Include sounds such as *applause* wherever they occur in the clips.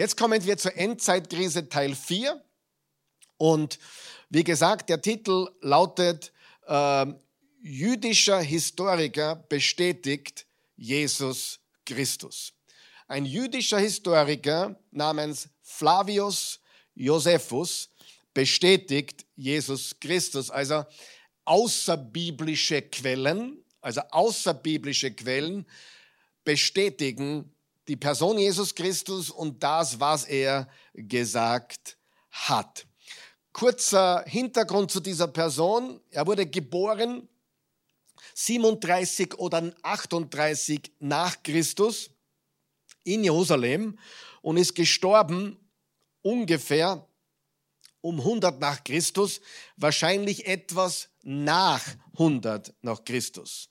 Jetzt kommen wir zur Endzeitkrise Teil 4. Und wie gesagt, der Titel lautet äh, Jüdischer Historiker bestätigt Jesus Christus. Ein jüdischer Historiker namens Flavius Josephus bestätigt Jesus Christus. Also außerbiblische Quellen, also außerbiblische Quellen bestätigen die Person Jesus Christus und das, was er gesagt hat. Kurzer Hintergrund zu dieser Person. Er wurde geboren 37 oder 38 nach Christus in Jerusalem und ist gestorben ungefähr um 100 nach Christus, wahrscheinlich etwas nach 100 nach Christus.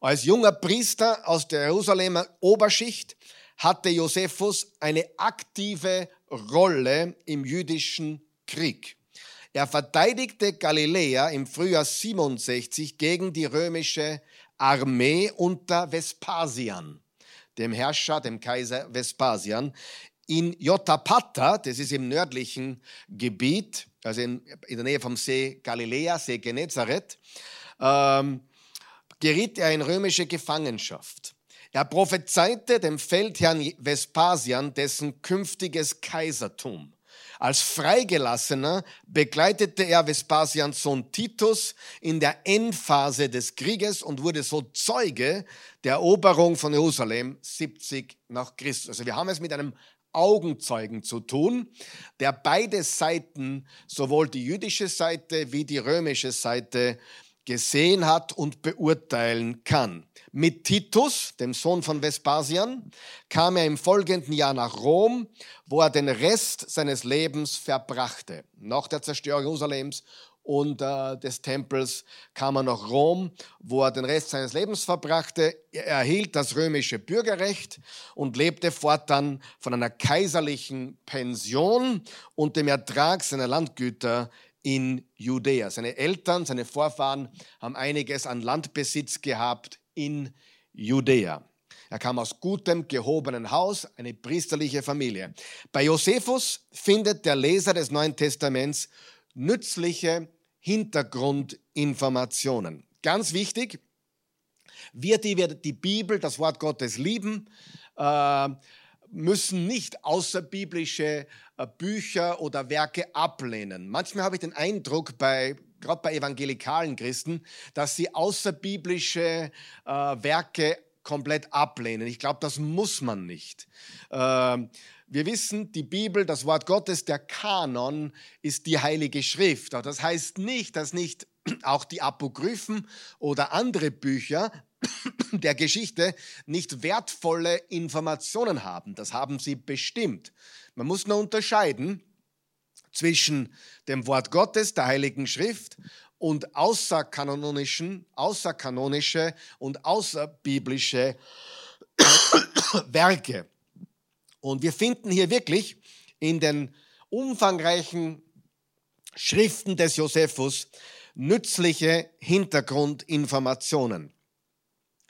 Als junger Priester aus der Jerusalemer Oberschicht hatte Josephus eine aktive Rolle im jüdischen Krieg. Er verteidigte Galiläa im Frühjahr 67 gegen die römische Armee unter Vespasian, dem Herrscher, dem Kaiser Vespasian in Jotapata, das ist im nördlichen Gebiet, also in, in der Nähe vom See Galiläa, See Genezareth, ähm, geriet er in römische Gefangenschaft. Er prophezeite dem Feldherrn Vespasian dessen künftiges Kaisertum. Als Freigelassener begleitete er Vespasians Sohn Titus in der Endphase des Krieges und wurde so Zeuge der Eroberung von Jerusalem 70 nach Christus. Also wir haben es mit einem Augenzeugen zu tun, der beide Seiten, sowohl die jüdische Seite wie die römische Seite, gesehen hat und beurteilen kann. Mit Titus, dem Sohn von Vespasian, kam er im folgenden Jahr nach Rom, wo er den Rest seines Lebens verbrachte. Nach der Zerstörung Jerusalems und äh, des Tempels kam er nach Rom, wo er den Rest seines Lebens verbrachte. Er erhielt das römische Bürgerrecht und lebte fortan von einer kaiserlichen Pension und dem Ertrag seiner Landgüter in Judäa. Seine Eltern, seine Vorfahren haben einiges an Landbesitz gehabt in Judäa. Er kam aus gutem, gehobenen Haus, eine priesterliche Familie. Bei Josephus findet der Leser des Neuen Testaments nützliche Hintergrundinformationen. Ganz wichtig, wir, die wir die Bibel, das Wort Gottes lieben, äh, müssen nicht außerbiblische äh, Bücher oder Werke ablehnen. Manchmal habe ich den Eindruck, bei, gerade bei evangelikalen Christen, dass sie außerbiblische äh, Werke komplett ablehnen. Ich glaube, das muss man nicht. Ähm, wir wissen, die Bibel, das Wort Gottes, der Kanon ist die Heilige Schrift. Aber das heißt nicht, dass nicht *clears throat* auch die Apokryphen oder andere Bücher der Geschichte nicht wertvolle Informationen haben. Das haben sie bestimmt. Man muss nur unterscheiden zwischen dem Wort Gottes, der Heiligen Schrift und außerkanonischen, außerkanonische und außerbiblische *coughs* Werke. Und wir finden hier wirklich in den umfangreichen Schriften des Josephus nützliche Hintergrundinformationen.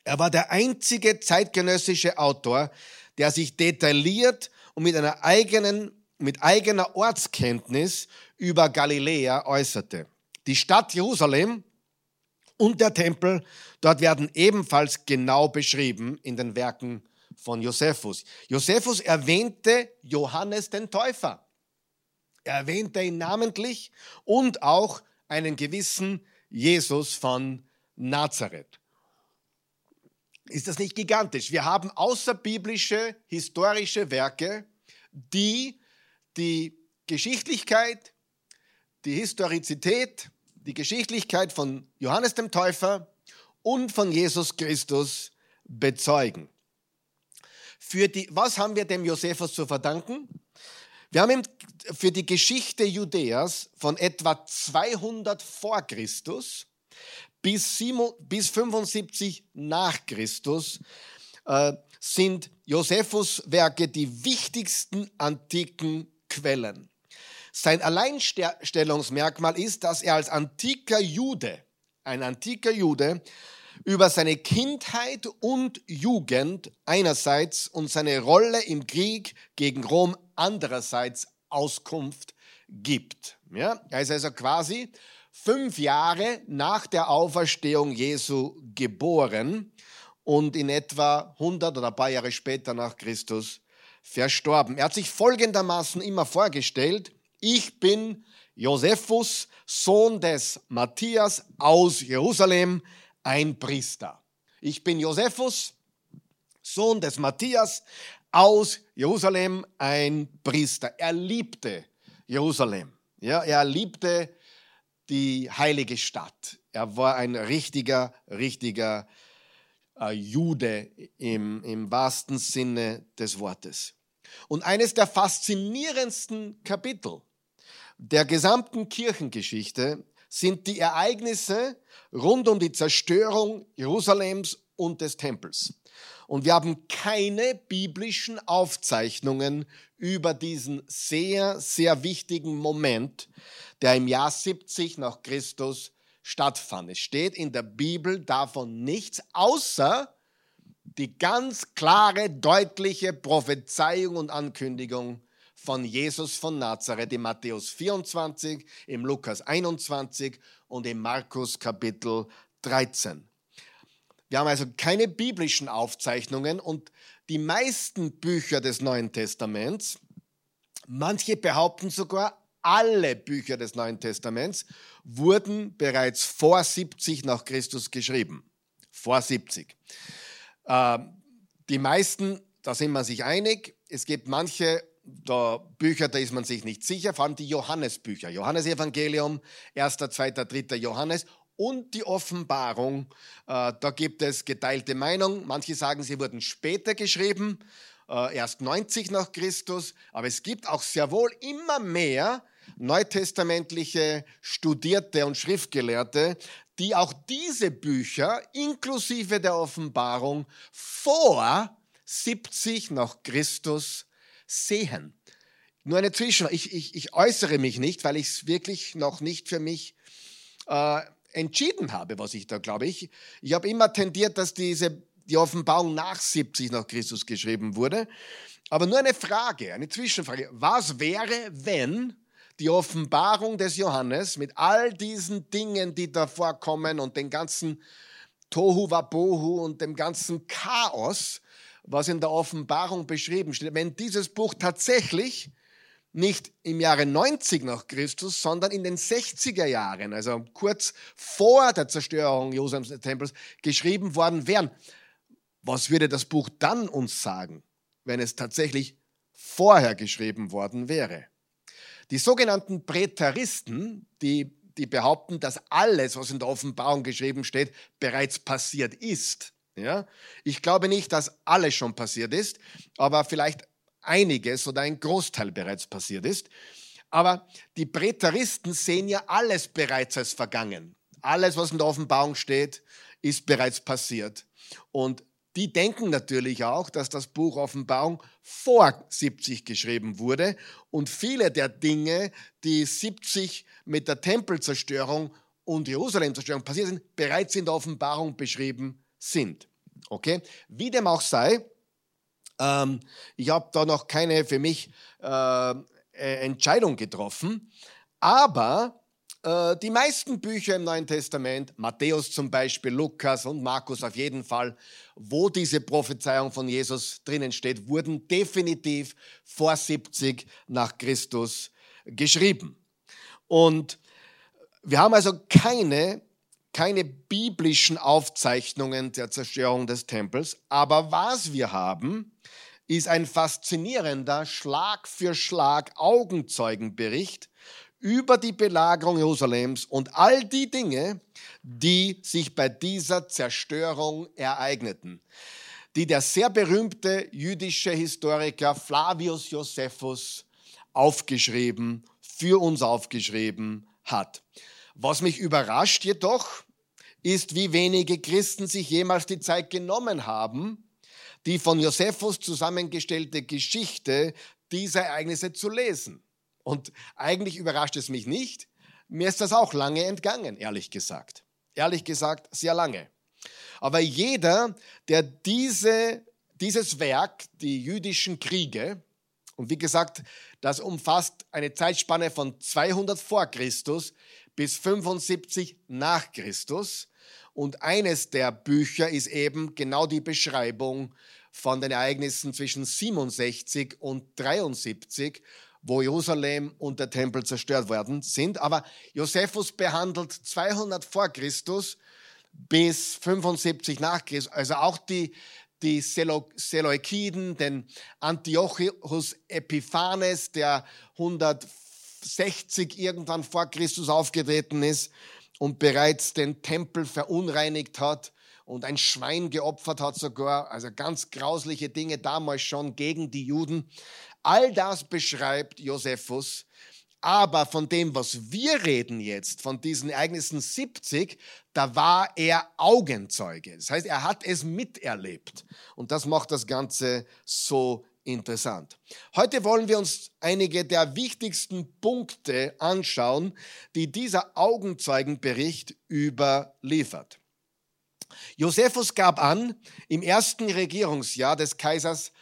Er war der einzige zeitgenössische Autor, der sich detailliert und mit einer eigenen, mit eigener Ortskenntnis über Galiläa äußerte. Die Stadt Jerusalem und der Tempel dort werden ebenfalls genau beschrieben in den Werken von Josephus. Josephus erwähnte Johannes den Täufer. Er erwähnte ihn namentlich und auch einen gewissen Jesus von Nazareth. Ist das nicht gigantisch? Wir haben außerbiblische, historische Werke, die die Geschichtlichkeit, die Historizität, die Geschichtlichkeit von Johannes dem Täufer und von Jesus Christus bezeugen. Für die, was haben wir dem Josephus zu verdanken? Wir haben ihm für die Geschichte Judäas von etwa 200 vor Christus bis, 7, bis 75 nach Christus äh, sind Josephus Werke die wichtigsten antiken Quellen. Sein Alleinstellungsmerkmal ist, dass er als antiker Jude, ein antiker Jude, über seine Kindheit und Jugend einerseits und seine Rolle im Krieg gegen Rom andererseits Auskunft gibt. Ja, er ist also quasi fünf Jahre nach der Auferstehung Jesu geboren und in etwa 100 oder ein paar Jahre später nach Christus verstorben. Er hat sich folgendermaßen immer vorgestellt, ich bin Josephus, Sohn des Matthias aus Jerusalem, ein Priester. Ich bin Josephus, Sohn des Matthias aus Jerusalem, ein Priester. Er liebte Jerusalem. Ja, er liebte die heilige Stadt. Er war ein richtiger, richtiger äh, Jude im, im wahrsten Sinne des Wortes. Und eines der faszinierendsten Kapitel der gesamten Kirchengeschichte sind die Ereignisse rund um die Zerstörung Jerusalems und des Tempels. Und wir haben keine biblischen Aufzeichnungen über diesen sehr, sehr wichtigen Moment, der im Jahr 70 nach Christus stattfand. Es steht in der Bibel davon nichts, außer die ganz klare, deutliche Prophezeiung und Ankündigung von Jesus von Nazareth im Matthäus 24, im Lukas 21 und im Markus Kapitel 13. Wir haben also keine biblischen Aufzeichnungen und die meisten Bücher des Neuen Testaments, manche behaupten sogar, alle Bücher des Neuen Testaments wurden bereits vor 70 nach Christus geschrieben. Vor 70. Äh, die meisten, da sind wir sich einig, es gibt manche da Bücher, da ist man sich nicht sicher, vor allem die Johannesbücher. Johannesevangelium, 1., 2., 3. Johannes und die Offenbarung. Äh, da gibt es geteilte Meinung. Manche sagen, sie wurden später geschrieben, äh, erst 90 nach Christus. Aber es gibt auch sehr wohl immer mehr neutestamentliche Studierte und Schriftgelehrte, die auch diese Bücher inklusive der Offenbarung vor 70 nach Christus sehen. Nur eine Zwischen. Ich, ich, ich äußere mich nicht, weil ich es wirklich noch nicht für mich äh, entschieden habe, was ich da glaube. Ich, ich habe immer tendiert, dass diese, die Offenbarung nach 70 nach Christus geschrieben wurde. Aber nur eine Frage, eine Zwischenfrage. Was wäre, wenn die Offenbarung des Johannes mit all diesen Dingen, die da vorkommen und den ganzen Tohu Wabohu und dem ganzen Chaos, was in der Offenbarung beschrieben steht, wenn dieses Buch tatsächlich nicht im Jahre 90 nach Christus, sondern in den 60er Jahren, also kurz vor der Zerstörung Jerusalems Tempels, geschrieben worden wären. Was würde das Buch dann uns sagen, wenn es tatsächlich vorher geschrieben worden wäre? Die sogenannten Präteristen, die, die behaupten, dass alles, was in der Offenbarung geschrieben steht, bereits passiert ist, ja? Ich glaube nicht, dass alles schon passiert ist, aber vielleicht einiges oder ein Großteil bereits passiert ist. Aber die Präteristen sehen ja alles bereits als vergangen. Alles, was in der Offenbarung steht, ist bereits passiert. Und die denken natürlich auch, dass das Buch Offenbarung vor 70 geschrieben wurde und viele der Dinge, die 70 mit der Tempelzerstörung und Jerusalemzerstörung passiert sind, bereits in der Offenbarung beschrieben sind. Okay? Wie dem auch sei, ähm, ich habe da noch keine für mich äh, Entscheidung getroffen, aber äh, die meisten Bücher im Neuen Testament, Matthäus zum Beispiel, Lukas und Markus auf jeden Fall, wo diese Prophezeiung von Jesus drinnen steht, wurden definitiv vor 70 nach Christus geschrieben. Und wir haben also keine keine biblischen Aufzeichnungen der Zerstörung des Tempels, aber was wir haben, ist ein faszinierender Schlag für Schlag Augenzeugenbericht über die Belagerung Jerusalems und all die Dinge, die sich bei dieser Zerstörung ereigneten, die der sehr berühmte jüdische Historiker Flavius Josephus aufgeschrieben, für uns aufgeschrieben hat. Was mich überrascht jedoch, ist, wie wenige Christen sich jemals die Zeit genommen haben, die von Josephus zusammengestellte Geschichte dieser Ereignisse zu lesen. Und eigentlich überrascht es mich nicht. Mir ist das auch lange entgangen, ehrlich gesagt. Ehrlich gesagt, sehr lange. Aber jeder, der diese, dieses Werk, die jüdischen Kriege, und wie gesagt, das umfasst eine Zeitspanne von 200 vor Christus bis 75 nach Christus. Und eines der Bücher ist eben genau die Beschreibung von den Ereignissen zwischen 67 und 73, wo Jerusalem und der Tempel zerstört worden sind. Aber Josephus behandelt 200 vor Christus bis 75 nach Christus, also auch die, die Seleukiden, den Antiochus Epiphanes, der 160 irgendwann vor Christus aufgetreten ist und bereits den Tempel verunreinigt hat und ein Schwein geopfert hat sogar, also ganz grausliche Dinge damals schon gegen die Juden. All das beschreibt Josephus. Aber von dem, was wir reden jetzt, von diesen Ereignissen 70, da war er Augenzeuge. Das heißt, er hat es miterlebt. Und das macht das Ganze so interessant. Heute wollen wir uns einige der wichtigsten Punkte anschauen, die dieser Augenzeugenbericht überliefert. Josephus gab an, im ersten Regierungsjahr des Kaisers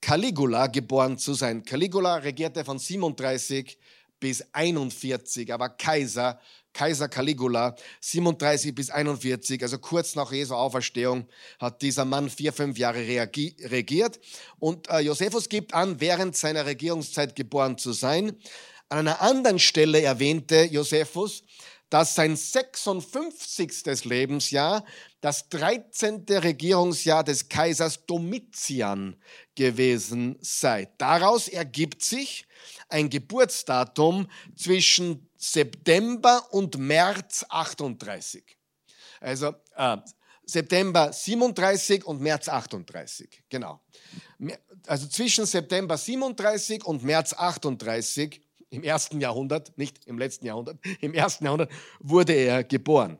Caligula geboren zu sein. Caligula regierte von 37 bis 41, aber Kaiser, Kaiser Caligula, 37 bis 41, also kurz nach Jesu Auferstehung, hat dieser Mann vier, fünf Jahre regiert. Und äh, Josephus gibt an, während seiner Regierungszeit geboren zu sein. An einer anderen Stelle erwähnte Josephus, dass sein 56. Lebensjahr das 13. Regierungsjahr des Kaisers Domitian gewesen sei. Daraus ergibt sich ein Geburtsdatum zwischen September und März 38. Also äh, September 37 und März 38, genau. Also zwischen September 37 und März 38 im ersten Jahrhundert, nicht im letzten Jahrhundert, *laughs* im ersten Jahrhundert wurde er geboren.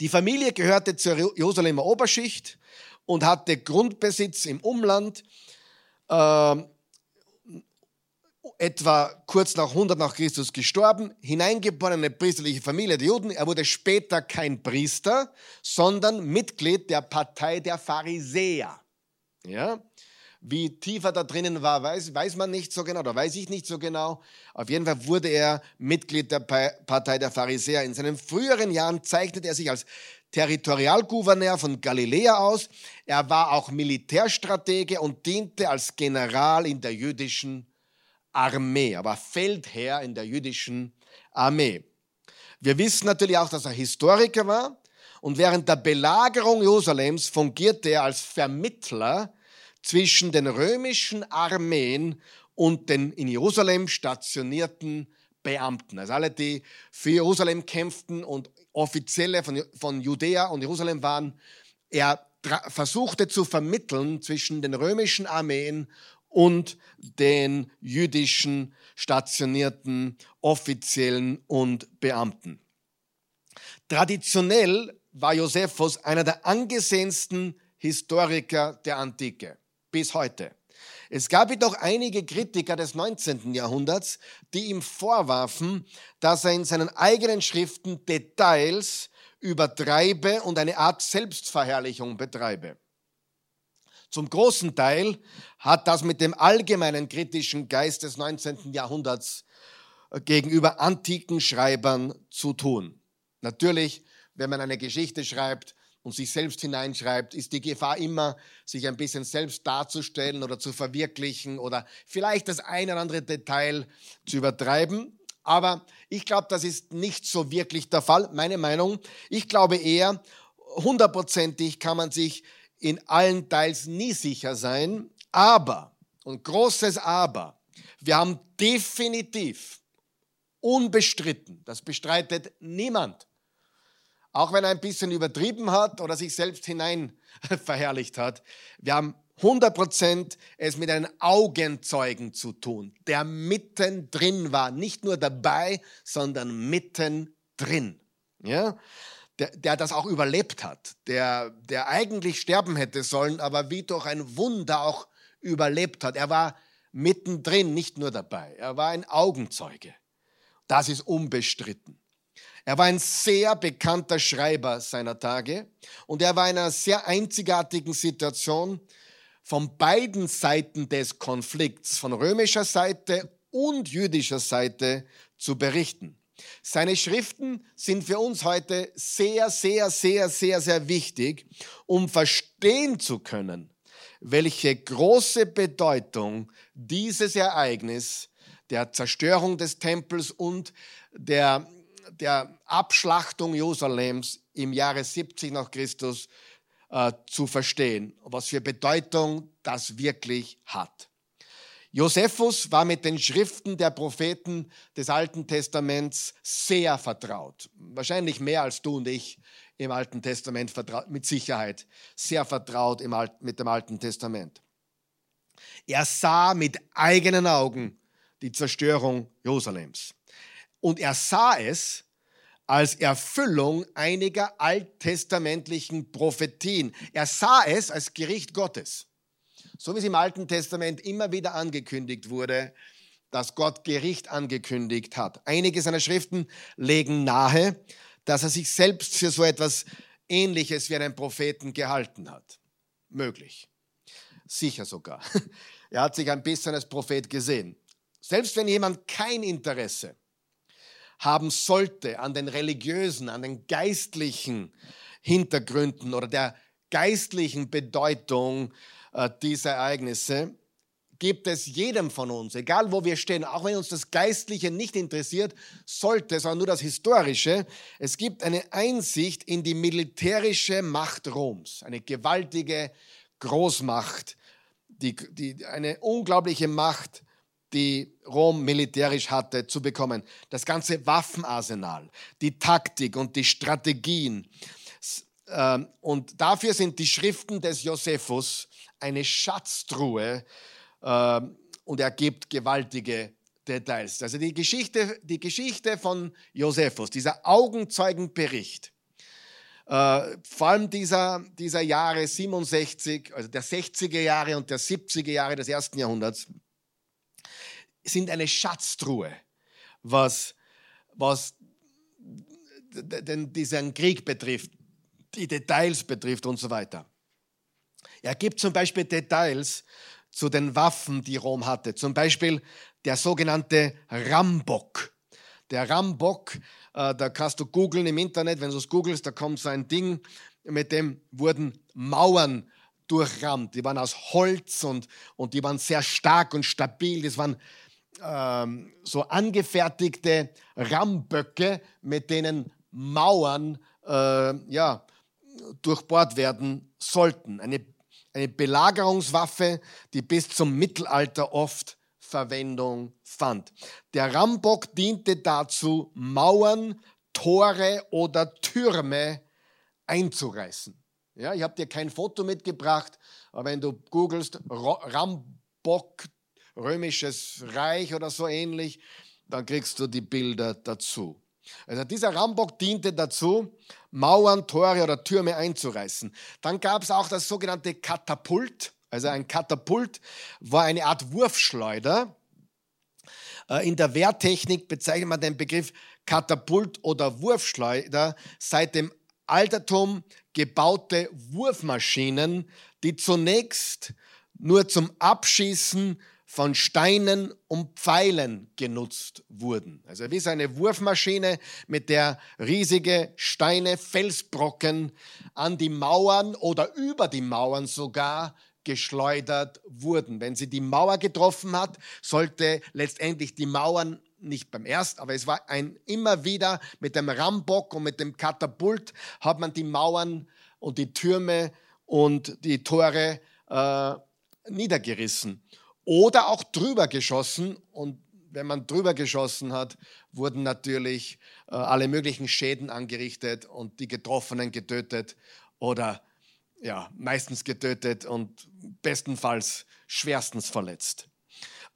Die Familie gehörte zur Jerusalemer Oberschicht und hatte Grundbesitz im Umland. Äh, etwa kurz nach 100 nach Christus gestorben, hineingeboren in eine priesterliche Familie der Juden. Er wurde später kein Priester, sondern Mitglied der Partei der Pharisäer. Ja? Wie tiefer da drinnen war, weiß, weiß man nicht so genau, da weiß ich nicht so genau. Auf jeden Fall wurde er Mitglied der Partei der Pharisäer. In seinen früheren Jahren zeichnete er sich als Territorialgouverneur von Galiläa aus. Er war auch Militärstratege und diente als General in der jüdischen Armee. Er war Feldherr in der jüdischen Armee. Wir wissen natürlich auch, dass er Historiker war und während der Belagerung Jerusalems fungierte er als Vermittler zwischen den römischen Armeen und den in Jerusalem stationierten Beamten. Also alle, die für Jerusalem kämpften und Offizielle von, von Judäa und Jerusalem waren. Er versuchte zu vermitteln zwischen den römischen Armeen und den jüdischen stationierten Offiziellen und Beamten. Traditionell war Josephus einer der angesehensten Historiker der Antike bis heute. Es gab jedoch einige Kritiker des 19. Jahrhunderts, die ihm vorwarfen, dass er in seinen eigenen Schriften Details übertreibe und eine Art Selbstverherrlichung betreibe. Zum großen Teil hat das mit dem allgemeinen kritischen Geist des 19. Jahrhunderts äh, gegenüber antiken Schreibern zu tun. Natürlich, wenn man eine Geschichte schreibt, und sich selbst hineinschreibt, ist die Gefahr immer, sich ein bisschen selbst darzustellen oder zu verwirklichen oder vielleicht das eine oder andere Detail zu übertreiben. Aber ich glaube, das ist nicht so wirklich der Fall. Meine Meinung, ich glaube eher, hundertprozentig kann man sich in allen Teils nie sicher sein. Aber, und großes Aber, wir haben definitiv, unbestritten, das bestreitet niemand, auch wenn er ein bisschen übertrieben hat oder sich selbst hinein *laughs* verherrlicht hat. Wir haben 100% es mit einem Augenzeugen zu tun, der mittendrin war, nicht nur dabei, sondern mittendrin. Ja? Der, der das auch überlebt hat, der, der eigentlich sterben hätte sollen, aber wie durch ein Wunder auch überlebt hat. Er war mittendrin, nicht nur dabei. Er war ein Augenzeuge. Das ist unbestritten. Er war ein sehr bekannter Schreiber seiner Tage und er war in einer sehr einzigartigen Situation von beiden Seiten des Konflikts, von römischer Seite und jüdischer Seite zu berichten. Seine Schriften sind für uns heute sehr, sehr, sehr, sehr, sehr wichtig, um verstehen zu können, welche große Bedeutung dieses Ereignis der Zerstörung des Tempels und der, der Abschlachtung Jerusalems im Jahre 70 nach Christus äh, zu verstehen, was für Bedeutung das wirklich hat. Josephus war mit den Schriften der Propheten des Alten Testaments sehr vertraut. Wahrscheinlich mehr als du und ich im Alten Testament vertraut, mit Sicherheit sehr vertraut im Alt, mit dem Alten Testament. Er sah mit eigenen Augen die Zerstörung Jerusalems. Und er sah es als Erfüllung einiger alttestamentlichen Prophetien. Er sah es als Gericht Gottes. So wie es im Alten Testament immer wieder angekündigt wurde, dass Gott Gericht angekündigt hat. Einige seiner Schriften legen nahe, dass er sich selbst für so etwas Ähnliches wie einen Propheten gehalten hat. Möglich. Sicher sogar. *laughs* Er hat sich ein bisschen als Prophet gesehen. Selbst wenn jemand kein Interesse haben sollte an den religiösen, an den geistlichen Hintergründen oder der geistlichen Bedeutung äh, dieser Ereignisse, gibt es jedem von uns, egal wo wir stehen, auch wenn uns das Geistliche nicht interessiert, sollte, sondern nur das Historische, es gibt eine Einsicht in die militärische Macht Roms, eine gewaltige Großmacht, die, die, eine unglaubliche Macht, die Rom militärisch hatte, zu bekommen. Das ganze Waffenarsenal, die Taktik und die Strategien. Ähm, und dafür sind die Schriften des Josephus eine Schatztruhe, ähm, und er gibt gewaltige Details. Also die Geschichte, die Geschichte von Josephus, dieser Augenzeugenbericht, äh, vor allem dieser, dieser Jahre 67, also der 60er Jahre und der 70er Jahre des ersten Jahrhunderts, sind eine Schatztruhe, was, was den, diesen Krieg betrifft, die Details betrifft und so weiter. Er gibt zum Beispiel Details zu den Waffen, die Rom hatte. Zum Beispiel der sogenannte Rambock. Der Rambock, äh, da kannst du googeln im Internet, wenn du es googelst, da kommt so ein Ding, mit dem wurden Mauern durchrammt. Die waren aus Holz und, und die waren sehr stark und stabil. Das waren ähm, so angefertigte Ramböcke, mit denen Mauern äh, ja, durchbohrt werden sollten. Eine eine Belagerungswaffe, die bis zum Mittelalter oft Verwendung fand. Der Rambock diente dazu, Mauern, Tore oder Türme einzureißen. Ja, ich habe dir kein Foto mitgebracht, aber wenn du googelst Rambock, römisches Reich oder so ähnlich, dann kriegst du die Bilder dazu. Also dieser Rambock diente dazu, Mauern, Tore oder Türme einzureißen. Dann gab es auch das sogenannte Katapult. Also ein Katapult war eine Art Wurfschleuder. Äh, in der Wehrtechnik bezeichnet man den Begriff Katapult oder Wurfschleuder seit dem Altertum gebaute Wurfmaschinen, die zunächst nur zum Abschießen von Steinen und Pfeilen genutzt wurden. Also wie so eine Wurfmaschine, mit der riesige Steine, Felsbrocken an die Mauern oder über die Mauern sogar geschleudert wurden. Wenn sie die Mauer getroffen hat, sollte letztendlich die Mauern nicht beim ersten, aber es war ein immer wieder mit dem Rambock und mit dem Katapult hat man die Mauern und die Türme und die Tore äh, niedergerissen oder auch drüber geschossen. Und wenn man drüber geschossen hat, wurden natürlich äh, alle möglichen Schäden angerichtet und die Getroffenen getötet oder ja, meistens getötet und bestenfalls schwerstens verletzt.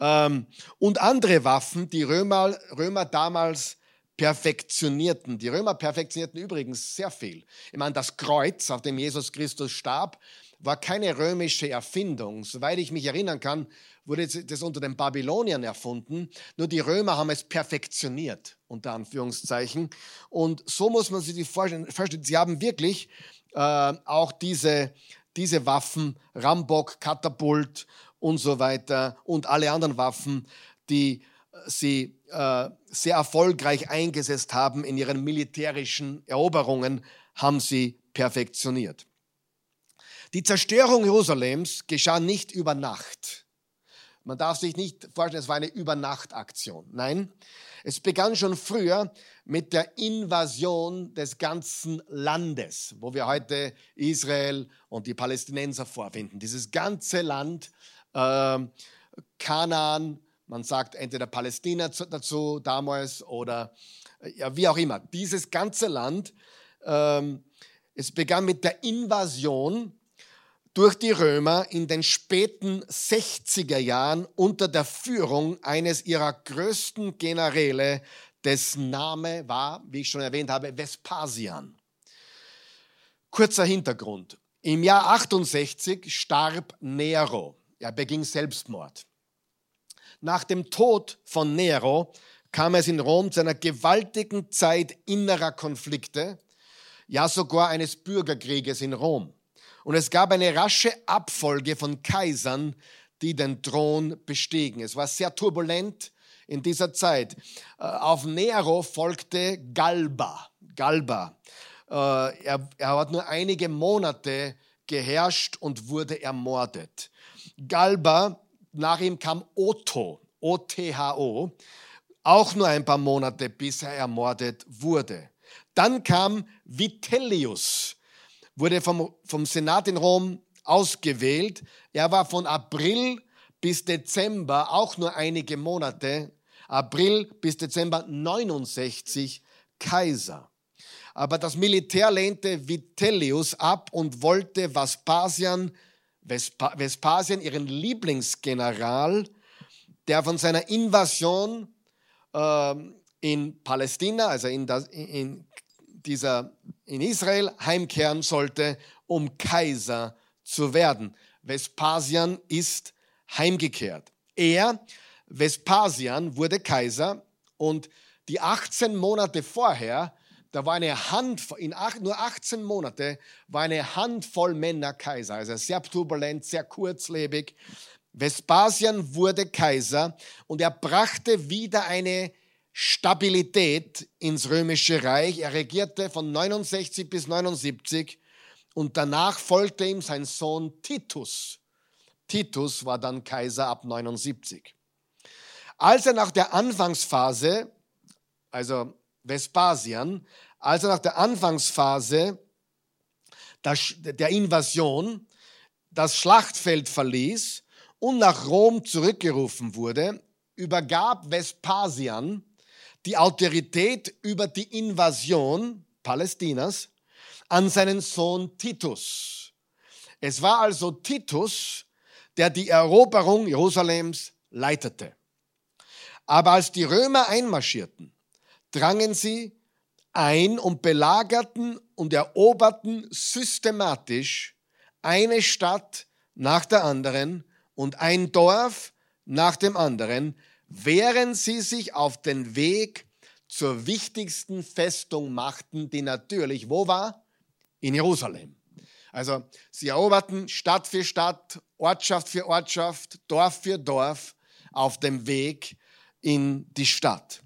Ähm, und andere Waffen, die Römer, Römer damals perfektionierten. Die Römer perfektionierten übrigens sehr viel. Ich meine, das Kreuz, auf dem Jesus Christus starb, war keine römische Erfindung. Soweit ich mich erinnern kann, wurde das unter den Babyloniern erfunden. Nur die Römer haben es perfektioniert, unter Anführungszeichen. Und so muss man sich die vorstellen. Sie haben wirklich äh, auch diese, diese Waffen, Rambock, Katapult und so weiter und alle anderen Waffen, die sie äh, sehr erfolgreich eingesetzt haben in ihren militärischen Eroberungen, haben sie perfektioniert. Die Zerstörung Jerusalems geschah nicht über Nacht. Man darf sich nicht vorstellen, es war eine Übernachtaktion. Nein, es begann schon früher mit der Invasion des ganzen Landes, wo wir heute Israel und die Palästinenser vorfinden. Dieses ganze Land, äh, Kanaan, man sagt entweder Palästina dazu damals oder ja, wie auch immer. Dieses ganze Land, ähm, es begann mit der Invasion durch die Römer in den späten 60er Jahren unter der Führung eines ihrer größten Generäle, dessen Name war, wie ich schon erwähnt habe, Vespasian. Kurzer Hintergrund. Im Jahr 68 starb Nero. Er beging Selbstmord. Nach dem Tod von Nero kam es in Rom zu einer gewaltigen Zeit innerer Konflikte, ja sogar eines Bürgerkrieges in Rom. Und es gab eine rasche Abfolge von Kaisern, die den Thron bestiegen. Es war sehr turbulent in dieser Zeit. Äh, auf Nero folgte Galba. Galba. Äh, er, er hat nur einige Monate geherrscht und wurde ermordet. Galba nach ihm kam Otho, O-T-H-O, auch nur ein paar Monate, bis er ermordet wurde. Dann kam Vitellius, wurde vom, vom Senat in Rom ausgewählt. Er war von April bis Dezember, auch nur einige Monate, April bis Dezember 69 Kaiser. Aber das Militär lehnte Vitellius ab und wollte Vespasian Vespasien, ihren Lieblingsgeneral, der von seiner Invasion äh, in Palästina, also in, das, in, dieser, in Israel, heimkehren sollte, um Kaiser zu werden. Vespasian ist heimgekehrt. Er, Vespasian, wurde Kaiser und die 18 Monate vorher da war eine Handvoll, in acht, nur 18 Monate war eine Handvoll Männer Kaiser, also sehr turbulent, sehr kurzlebig. Vespasian wurde Kaiser und er brachte wieder eine Stabilität ins römische Reich. Er regierte von 69 bis 79 und danach folgte ihm sein Sohn Titus. Titus war dann Kaiser ab 79. Als er nach der Anfangsphase, also Vespasian, also nach der Anfangsphase der Invasion das Schlachtfeld verließ und nach Rom zurückgerufen wurde, übergab Vespasian die Autorität über die Invasion Palästinas an seinen Sohn Titus. Es war also Titus, der die Eroberung Jerusalems leitete. Aber als die Römer einmarschierten, drangen sie ein und belagerten und eroberten systematisch eine Stadt nach der anderen und ein Dorf nach dem anderen, während sie sich auf den Weg zur wichtigsten Festung machten, die natürlich wo war? In Jerusalem. Also sie eroberten Stadt für Stadt, Ortschaft für Ortschaft, Dorf für Dorf auf dem Weg in die Stadt.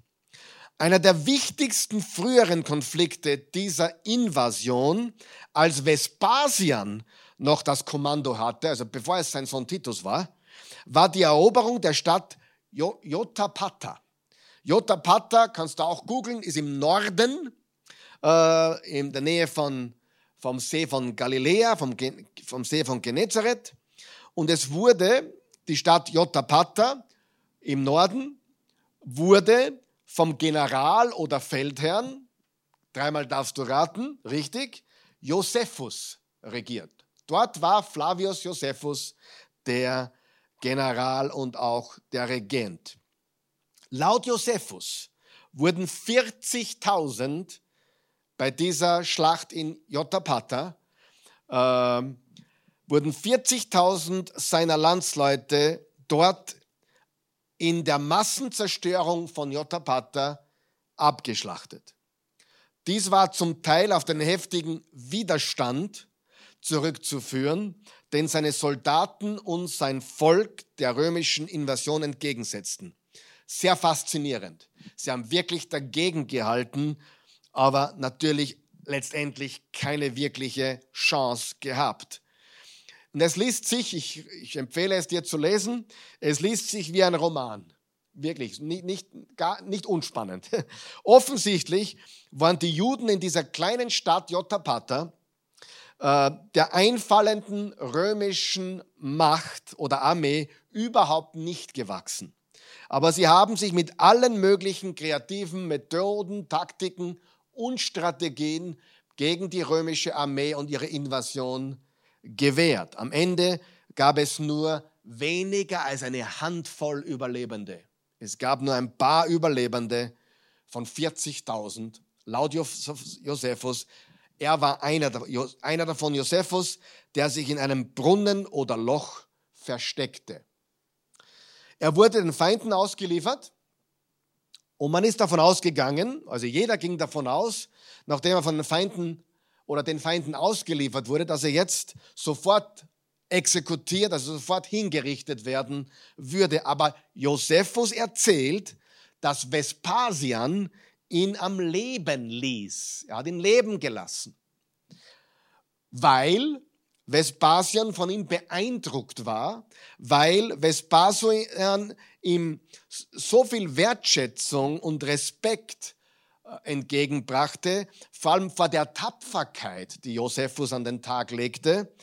Einer der wichtigsten früheren Konflikte dieser Invasion, als Vespasian noch das Kommando hatte, also bevor es sein Sohn Titus war, war die Eroberung der Stadt Jotapata. Jotapata, kannst du auch googeln, ist im Norden, äh, in der Nähe von, vom See von Galiläa, vom, vom See von Genezareth. Und es wurde, die Stadt Jotapata im Norden, wurde vom General oder Feldherrn, dreimal darfst du raten, richtig, Josephus regiert. Dort war Flavius Josephus der General und auch der Regent. Laut Josephus wurden 40.000 bei dieser Schlacht in Jotapata, äh, wurden wurden 40.000 seiner Landsleute dort in der Massenzerstörung von Jotapata abgeschlachtet. Dies war zum Teil auf den heftigen Widerstand zurückzuführen, den seine Soldaten und sein Volk der römischen Invasion entgegensetzten. Sehr faszinierend. Sie haben wirklich dagegen gehalten, aber natürlich letztendlich keine wirkliche Chance gehabt. Und es liest sich, ich, ich empfehle es dir zu lesen, es liest sich wie ein Roman. Wirklich, nicht, nicht, gar, nicht unspannend. *laughs* Offensichtlich waren die Juden in dieser kleinen Stadt Jotapata äh, der einfallenden römischen Macht oder Armee überhaupt nicht gewachsen. Aber sie haben sich mit allen möglichen kreativen Methoden, Taktiken und Strategien gegen die römische Armee und ihre Invasion gewehrt. Am Ende gab es nur weniger als eine Handvoll Überlebende. Es gab nur ein paar Überlebende von 40.000, laut Josephus. Er war einer, einer davon, Josephus, der sich in einem Brunnen oder Loch versteckte. Er wurde den Feinden ausgeliefert und man ist davon ausgegangen, also jeder ging davon aus, nachdem er von den Feinden oder den Feinden ausgeliefert wurde, dass er jetzt sofort exekutiert, also sofort hingerichtet werden würde. Aber Josephus erzählt, dass Vespasian ihn am Leben ließ. Er hat ihn leben gelassen, weil Vespasian von ihm beeindruckt war, weil Vespasian ihm so viel Wertschätzung und Respekt äh, entgegenbrachte, vor allem vor der Tapferkeit, die Josephus an den Tag legte,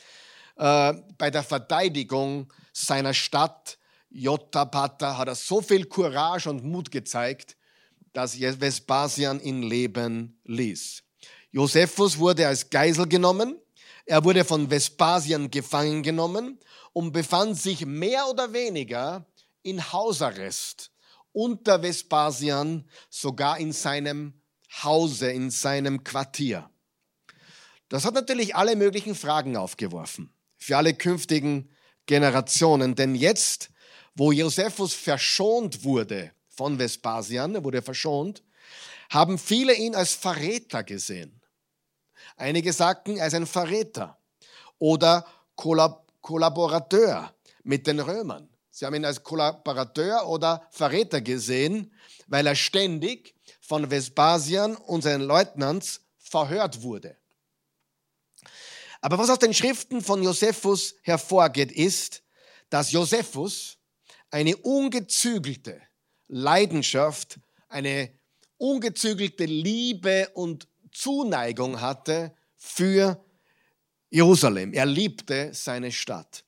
äh, bei der Verteidigung seiner Stadt Jotapata hat er so viel Courage und Mut gezeigt, dass Vespasian ihn leben ließ. Josephus wurde als Geisel genommen er wurde von Vespasian gefangen genommen und befand sich mehr oder weniger in Hausarrest unter Vespasian, sogar in seinem Hause, in seinem Quartier. Das hat natürlich alle möglichen Fragen aufgeworfen für alle künftigen Generationen, denn jetzt, wo Josephus verschont wurde von Vespasian, er wurde verschont, haben viele ihn als Verräter gesehen. Einige sagten, er ist ein Verräter oder Kollaborateur mit den Römern. Sie haben ihn als Kollaborateur oder Verräter gesehen, weil er ständig von Vespasian und seinen Leutnants verhört wurde. Aber was aus den Schriften von Josephus hervorgeht, ist, dass Josephus eine ungezügelte Leidenschaft, eine ungezügelte Liebe und Zuneigung hatte für Jerusalem. Er liebte seine Stadt.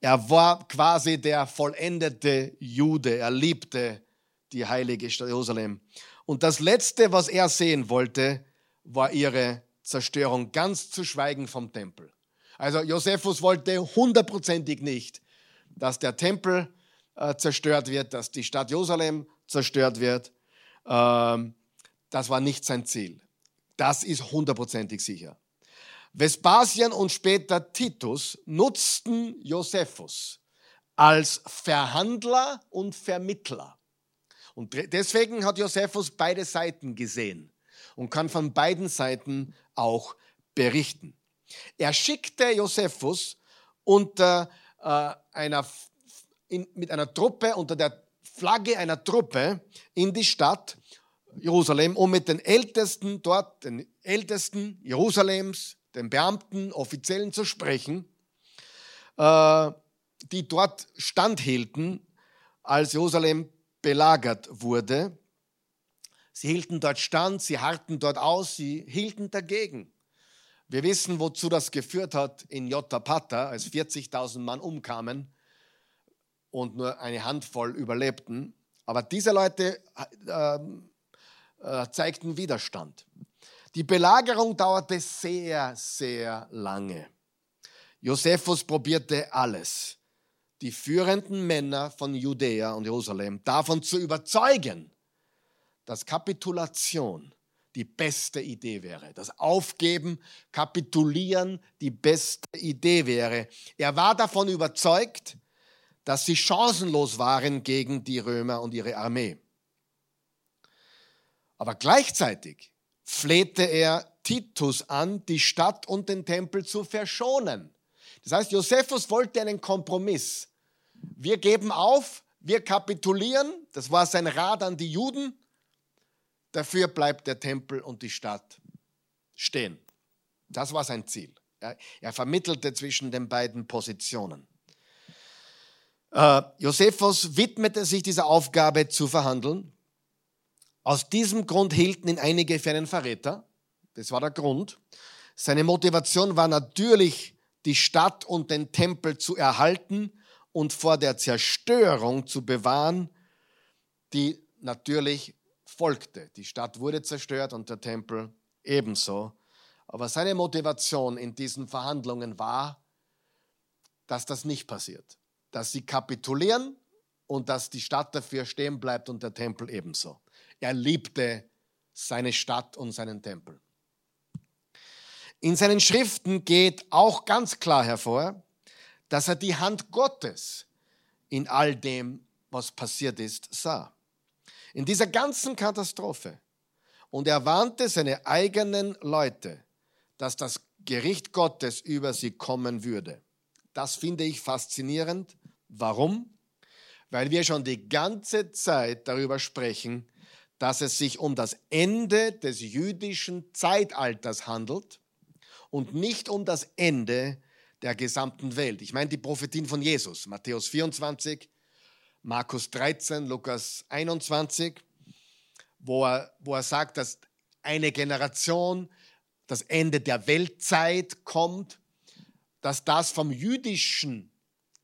Er war quasi der vollendete Jude. Er liebte die heilige Stadt Jerusalem. Und das Letzte, was er sehen wollte, war ihre Zerstörung, ganz zu schweigen vom Tempel. Also Josephus wollte hundertprozentig nicht, dass der Tempel äh, zerstört wird, dass die Stadt Jerusalem zerstört wird. Ähm, das war nicht sein Ziel. Das ist hundertprozentig sicher. Vespasian und später Titus nutzten Josephus als Verhandler und Vermittler. Und deswegen hat Josephus beide Seiten gesehen und kann von beiden Seiten auch berichten. Er schickte Josephus unter äh, einer, in, mit einer Truppe, unter der Flagge einer Truppe in die Stadt Jerusalem, um mit den Ältesten dort, den Ältesten Jerusalems, den Beamten, Offiziellen zu sprechen, äh, die dort standhielten, als Jerusalem belagert wurde. Sie hielten dort stand, sie harrten dort aus, sie hielten dagegen. Wir wissen, wozu das geführt hat in Jotapata, als 40.000 Mann umkamen und nur eine Handvoll überlebten. Aber diese Leute äh, äh, zeigten Widerstand. Die Belagerung dauerte sehr, sehr lange. Josephus probierte alles, die führenden Männer von Judäa und Jerusalem davon zu überzeugen, dass Kapitulation die beste Idee wäre. Das Aufgeben, Kapitulieren die beste Idee wäre. Er war davon überzeugt, dass sie chancenlos waren gegen die Römer und ihre Armee. Aber gleichzeitig flehte er Titus an, die Stadt und den Tempel zu verschonen. Das heißt, Josephus wollte einen Kompromiss. Wir geben auf, wir kapitulieren, das war sein Rat an die Juden, dafür bleibt der Tempel und die Stadt stehen. Das war sein Ziel. Er vermittelte zwischen den beiden Positionen. Äh, Josephus widmete sich dieser Aufgabe zu verhandeln. Aus diesem Grund hielten ihn einige für einen Verräter. Das war der Grund. Seine Motivation war natürlich, die Stadt und den Tempel zu erhalten und vor der Zerstörung zu bewahren, die natürlich folgte. Die Stadt wurde zerstört und der Tempel ebenso. Aber seine Motivation in diesen Verhandlungen war, dass das nicht passiert. Dass sie kapitulieren und dass die Stadt dafür stehen bleibt und der Tempel ebenso. Er liebte seine Stadt und seinen Tempel. In seinen Schriften geht auch ganz klar hervor, dass er die Hand Gottes in all dem, was passiert ist, sah. In dieser ganzen Katastrophe. Und er warnte seine eigenen Leute, dass das Gericht Gottes über sie kommen würde. Das finde ich faszinierend. Warum? Weil wir schon die ganze Zeit darüber sprechen, dass es sich um das Ende des jüdischen Zeitalters handelt und nicht um das Ende der gesamten Welt. Ich meine die Prophetien von Jesus, Matthäus 24, Markus 13, Lukas 21, wo er, wo er sagt, dass eine Generation, das Ende der Weltzeit kommt, dass das vom jüdischen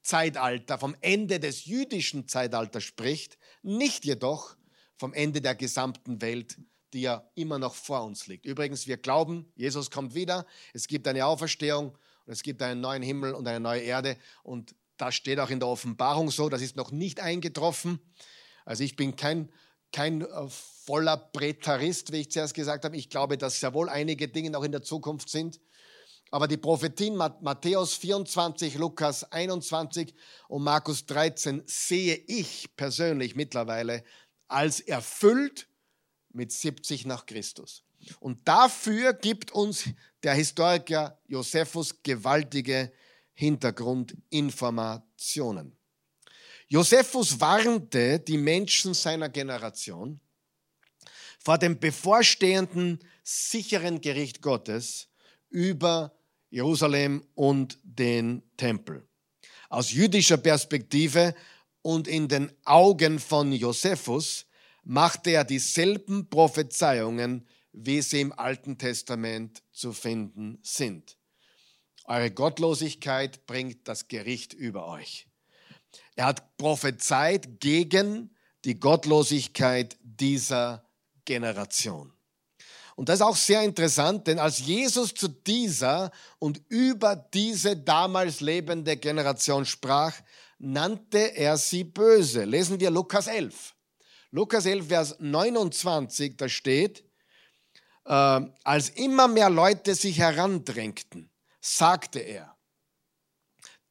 Zeitalter, vom Ende des jüdischen Zeitalters spricht, nicht jedoch vom Ende der gesamten Welt die ja immer noch vor uns liegt. Übrigens, wir glauben, Jesus kommt wieder, es gibt eine Auferstehung und es gibt einen neuen Himmel und eine neue Erde und das steht auch in der Offenbarung so, das ist noch nicht eingetroffen. Also ich bin kein, kein äh, voller Präterist, wie ich zuerst gesagt habe. Ich glaube, dass sehr wohl einige Dinge noch in der Zukunft sind. Aber die Prophetien Matthäus 24, Lukas 21 und Markus 13 sehe ich persönlich mittlerweile als erfüllt mit 70 nach Christus. Und dafür gibt uns der Historiker Josephus gewaltige Hintergrundinformationen. Josephus warnte die Menschen seiner Generation vor dem bevorstehenden sicheren Gericht Gottes über Jerusalem und den Tempel. Aus jüdischer Perspektive und in den Augen von Josephus machte er dieselben Prophezeiungen, wie sie im Alten Testament zu finden sind. Eure Gottlosigkeit bringt das Gericht über euch. Er hat prophezeit gegen die Gottlosigkeit dieser Generation. Und das ist auch sehr interessant, denn als Jesus zu dieser und über diese damals lebende Generation sprach, nannte er sie böse. Lesen wir Lukas 11. Lukas 11, Vers 29, da steht, äh, als immer mehr Leute sich herandrängten, sagte er,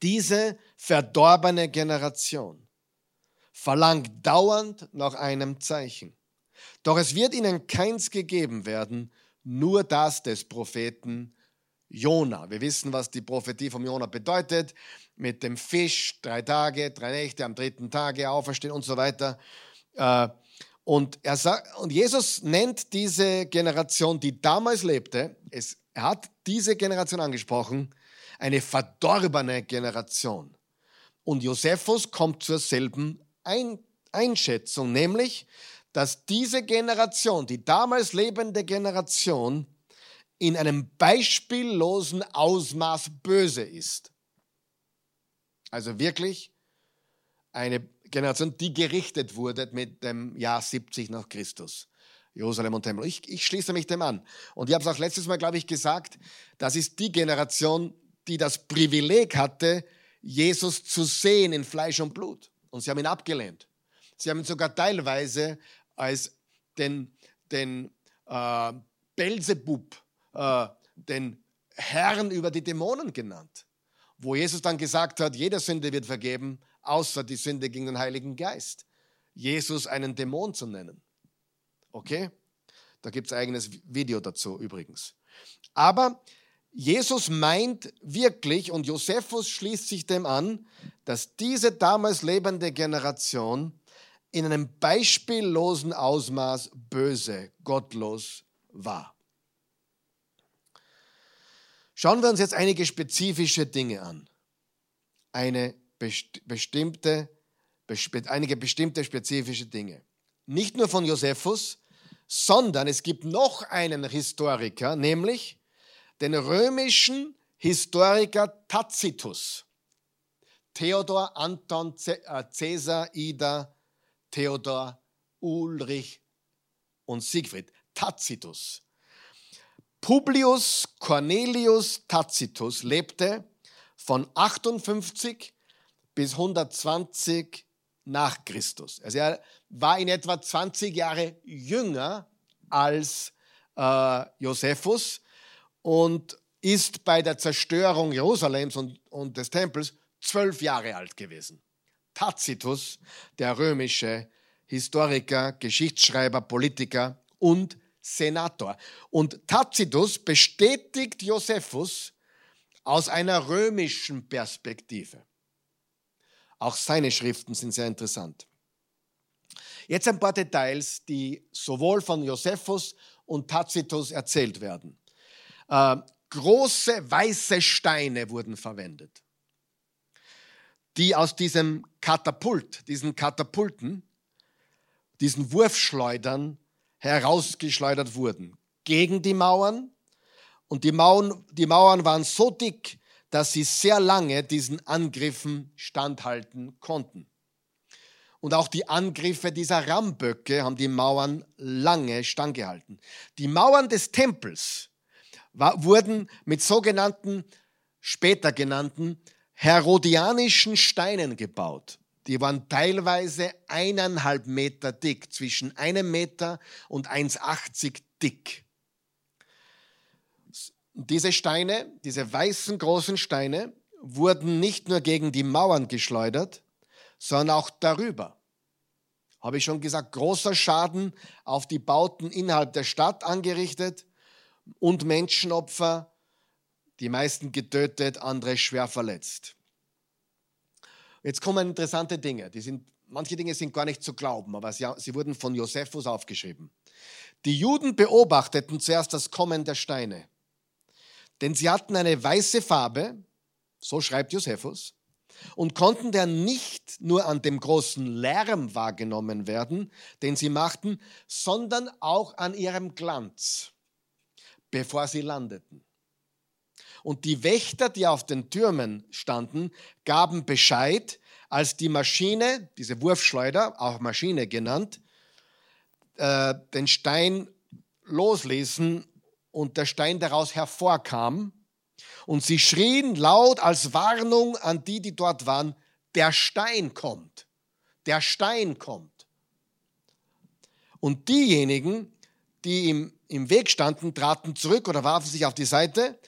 diese verdorbene Generation verlangt dauernd nach einem Zeichen. Doch es wird ihnen keins gegeben werden, nur das des Propheten Jona. Wir wissen, was die Prophetie vom Jona bedeutet. Mit dem Fisch, drei Tage, drei Nächte, am dritten Tage auferstehen und so weiter. Äh, und, er sagt, und Jesus nennt diese Generation, die damals lebte, es, er hat diese Generation angesprochen, eine verdorbene Generation. Und Josephus kommt zur selben Ein Einschätzung, nämlich, dass diese Generation, die damals lebende Generation, in einem beispiellosen Ausmaß böse ist. Also wirklich eine Generation, die gerichtet wurde mit dem Jahr 70 nach Christus. Jerusalem und Tempel. Ich, ich schließe mich dem an. Und ich habe es auch letztes Mal, glaube ich, gesagt, das ist die Generation, die das Privileg hatte, Jesus zu sehen in Fleisch und Blut. Und sie haben ihn abgelehnt. Sie haben ihn sogar teilweise als den, den äh, Belzebub, äh, den Herrn über die Dämonen genannt, wo Jesus dann gesagt hat, jede Sünde wird vergeben, außer die Sünde gegen den Heiligen Geist. Jesus einen Dämon zu nennen. Okay? Da gibt es eigenes Video dazu übrigens. Aber Jesus meint wirklich, und Josephus schließt sich dem an, dass diese damals lebende Generation in einem beispiellosen Ausmaß böse, gottlos war. Schauen wir uns jetzt einige spezifische Dinge an. Eine bestimmte, einige bestimmte spezifische Dinge. Nicht nur von Josephus, sondern es gibt noch einen Historiker, nämlich den römischen Historiker Tacitus. Theodor, Anton, äh, Cäsar, Ida, Theodor, Ulrich und Siegfried. Tacitus. Publius Cornelius Tacitus lebte von 58 bis 120 nach Christus. Also er war in etwa 20 Jahre jünger als äh, Josephus und ist bei der Zerstörung Jerusalems und, und des Tempels zwölf Jahre alt gewesen. Tacitus, der römische Historiker, Geschichtsschreiber, Politiker und Senator. Und Tacitus bestätigt Josephus aus einer römischen Perspektive. Auch seine Schriften sind sehr interessant. Jetzt ein paar Details, die sowohl von Josephus und Tacitus erzählt werden. Äh, große weiße Steine wurden verwendet, die aus diesem Katapult, diesen Katapulten, diesen Wurfschleudern herausgeschleudert wurden. Gegen die Mauern. Und die Mauern, die Mauern waren so dick, dass sie sehr lange diesen Angriffen standhalten konnten. Und auch die Angriffe dieser Ramböcke haben die Mauern lange standgehalten. Die Mauern des Tempels war, wurden mit sogenannten, später genannten, herodianischen Steinen gebaut. Die waren teilweise eineinhalb Meter dick, zwischen einem Meter und 1,80 dick. Diese Steine, diese weißen großen Steine, wurden nicht nur gegen die Mauern geschleudert, sondern auch darüber. Habe ich schon gesagt, großer Schaden auf die Bauten innerhalb der Stadt angerichtet und Menschenopfer, die meisten getötet, andere schwer verletzt. Jetzt kommen interessante Dinge. Die sind, manche Dinge sind gar nicht zu glauben, aber sie, sie wurden von Josephus aufgeschrieben. Die Juden beobachteten zuerst das Kommen der Steine, denn sie hatten eine weiße Farbe, so schreibt Josephus, und konnten dann nicht nur an dem großen Lärm wahrgenommen werden, den sie machten, sondern auch an ihrem Glanz, bevor sie landeten. Und die Wächter, die auf den Türmen standen, gaben Bescheid, als die Maschine, diese Wurfschleuder, auch Maschine genannt, äh, den Stein losließen und der Stein daraus hervorkam. Und sie schrien laut als Warnung an die, die dort waren, der Stein kommt, der Stein kommt. Und diejenigen, die im, im Weg standen, traten zurück oder warfen sich auf die Seite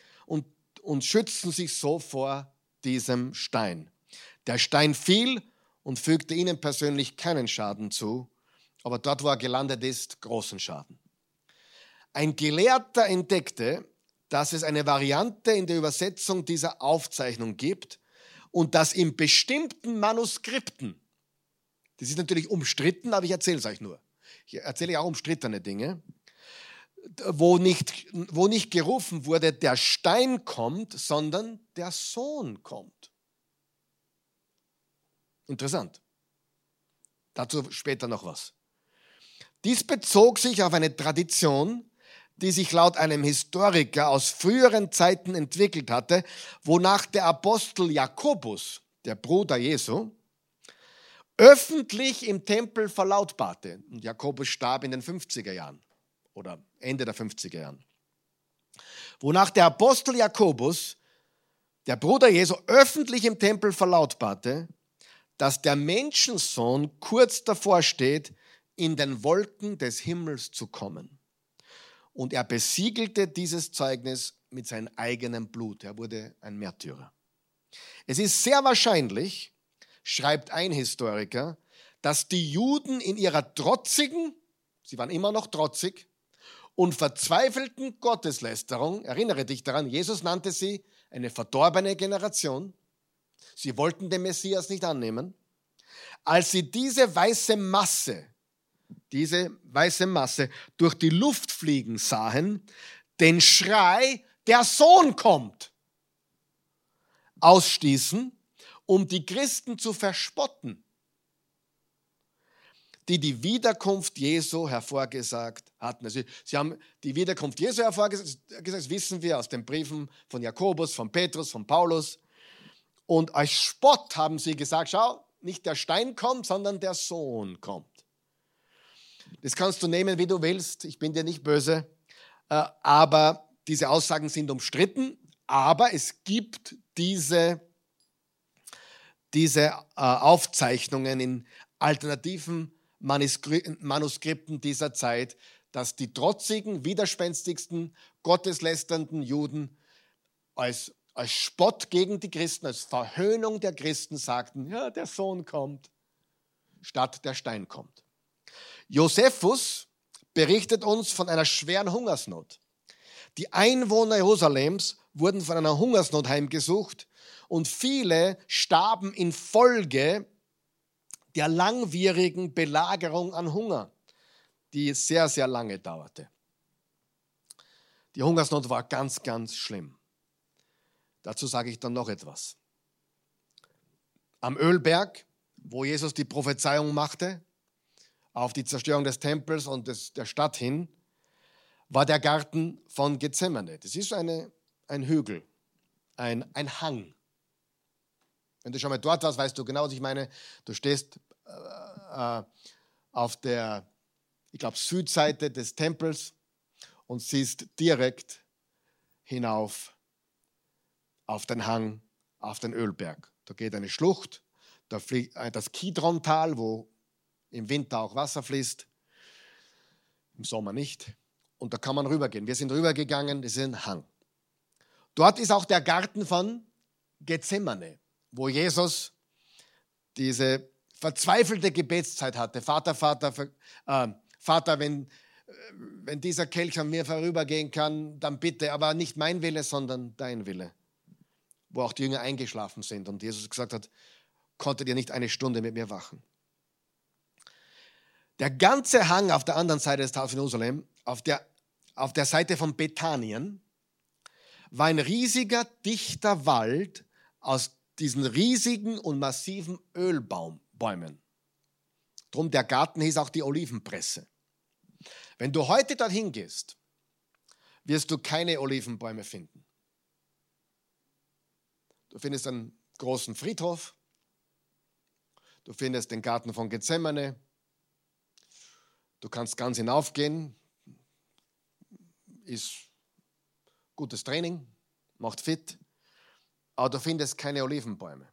und schützten sich so vor diesem Stein. Der Stein fiel und fügte ihnen persönlich keinen Schaden zu, aber dort, wo er gelandet ist, großen Schaden. Ein Gelehrter entdeckte, dass es eine Variante in der Übersetzung dieser Aufzeichnung gibt und dass in bestimmten Manuskripten, das ist natürlich umstritten, aber ich erzähle es euch nur. Ich erzähle auch umstrittene Dinge wo nicht, wo nicht gerufen wurde, der Stein kommt, sondern der Sohn kommt. Interessant. Dazu später noch was. Dies bezog sich auf eine Tradition, die sich laut einem Historiker aus früheren Zeiten entwickelt hatte, wonach der Apostel Jakobus, der Bruder Jesu, öffentlich im Tempel verlautbarte. Und Jakobus starb in den 50er Jahren oder Ende der 50er Jahren. Wonach der Apostel Jakobus, der Bruder Jesu, öffentlich im Tempel verlautbarte, dass der Menschensohn kurz davor steht, in den Wolken des Himmels zu kommen. und er besiegelte dieses Zeugnis mit seinem eigenen Blut. Er wurde ein Märtyrer. Es ist sehr wahrscheinlich, schreibt ein Historiker, dass die Juden in ihrer trotzigen, sie waren immer noch trotzig, und verzweifelten Gotteslästerung, erinnere dich daran, Jesus nannte sie eine verdorbene Generation, sie wollten den Messias nicht annehmen, als sie diese weiße Masse, diese weiße Masse durch die Luft fliegen sahen, den Schrei, der Sohn kommt, ausstießen, um die Christen zu verspotten die die Wiederkunft Jesu hervorgesagt hatten. Also sie haben die Wiederkunft Jesu hervorgesagt, das wissen wir aus den Briefen von Jakobus, von Petrus, von Paulus. Und als Spott haben sie gesagt, schau, nicht der Stein kommt, sondern der Sohn kommt. Das kannst du nehmen, wie du willst. Ich bin dir nicht böse. Äh, aber diese Aussagen sind umstritten. Aber es gibt diese, diese äh, Aufzeichnungen in alternativen Manuskripten dieser Zeit, dass die trotzigen, widerspenstigsten, gotteslästernden Juden als, als Spott gegen die Christen, als Verhöhnung der Christen sagten, ja, der Sohn kommt, statt der Stein kommt. Josephus berichtet uns von einer schweren Hungersnot. Die Einwohner Jerusalems wurden von einer Hungersnot heimgesucht und viele starben infolge der langwierigen Belagerung an Hunger, die sehr, sehr lange dauerte. Die Hungersnot war ganz, ganz schlimm. Dazu sage ich dann noch etwas. Am Ölberg, wo Jesus die Prophezeiung machte, auf die Zerstörung des Tempels und des, der Stadt hin, war der Garten von Gethsemane. Das ist eine, ein Hügel, ein, ein Hang. Wenn du schon mal dort warst, weißt du genau, was ich meine. Du stehst äh, auf der, ich glaube, Südseite des Tempels und siehst direkt hinauf auf den Hang, auf den Ölberg. Da geht eine Schlucht, da fliegt äh, das Kidrontal, wo im Winter auch Wasser fließt, im Sommer nicht. Und da kann man rübergehen. Wir sind rübergegangen, das ist ein Hang. Dort ist auch der Garten von Gethsemane wo Jesus diese verzweifelte Gebetszeit hatte. Vater, Vater, äh, Vater, wenn, äh, wenn dieser Kelch an mir vorübergehen kann, dann bitte, aber nicht mein Wille, sondern dein Wille. Wo auch die Jünger eingeschlafen sind und Jesus gesagt hat, konntet ihr nicht eine Stunde mit mir wachen. Der ganze Hang auf der anderen Seite des Tals von Jerusalem, auf der, auf der Seite von Bethanien, war ein riesiger, dichter Wald aus diesen riesigen und massiven Ölbäumen. Drum der Garten hieß auch die Olivenpresse. Wenn du heute dorthin gehst, wirst du keine Olivenbäume finden. Du findest einen großen Friedhof, du findest den Garten von Gethsemane, du kannst ganz hinaufgehen, ist gutes Training, macht fit aber du findest keine Olivenbäume.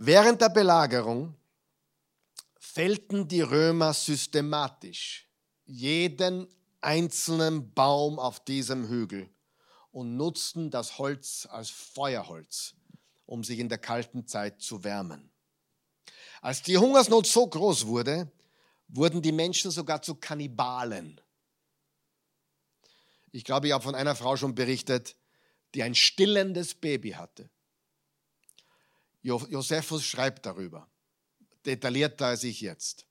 Während der Belagerung fällten die Römer systematisch jeden einzelnen Baum auf diesem Hügel und nutzten das Holz als Feuerholz, um sich in der kalten Zeit zu wärmen. Als die Hungersnot so groß wurde, wurden die Menschen sogar zu Kannibalen. Ich glaube, ich habe von einer Frau schon berichtet, die ein stillendes Baby hatte. Josephus schreibt darüber, detaillierter als ich jetzt.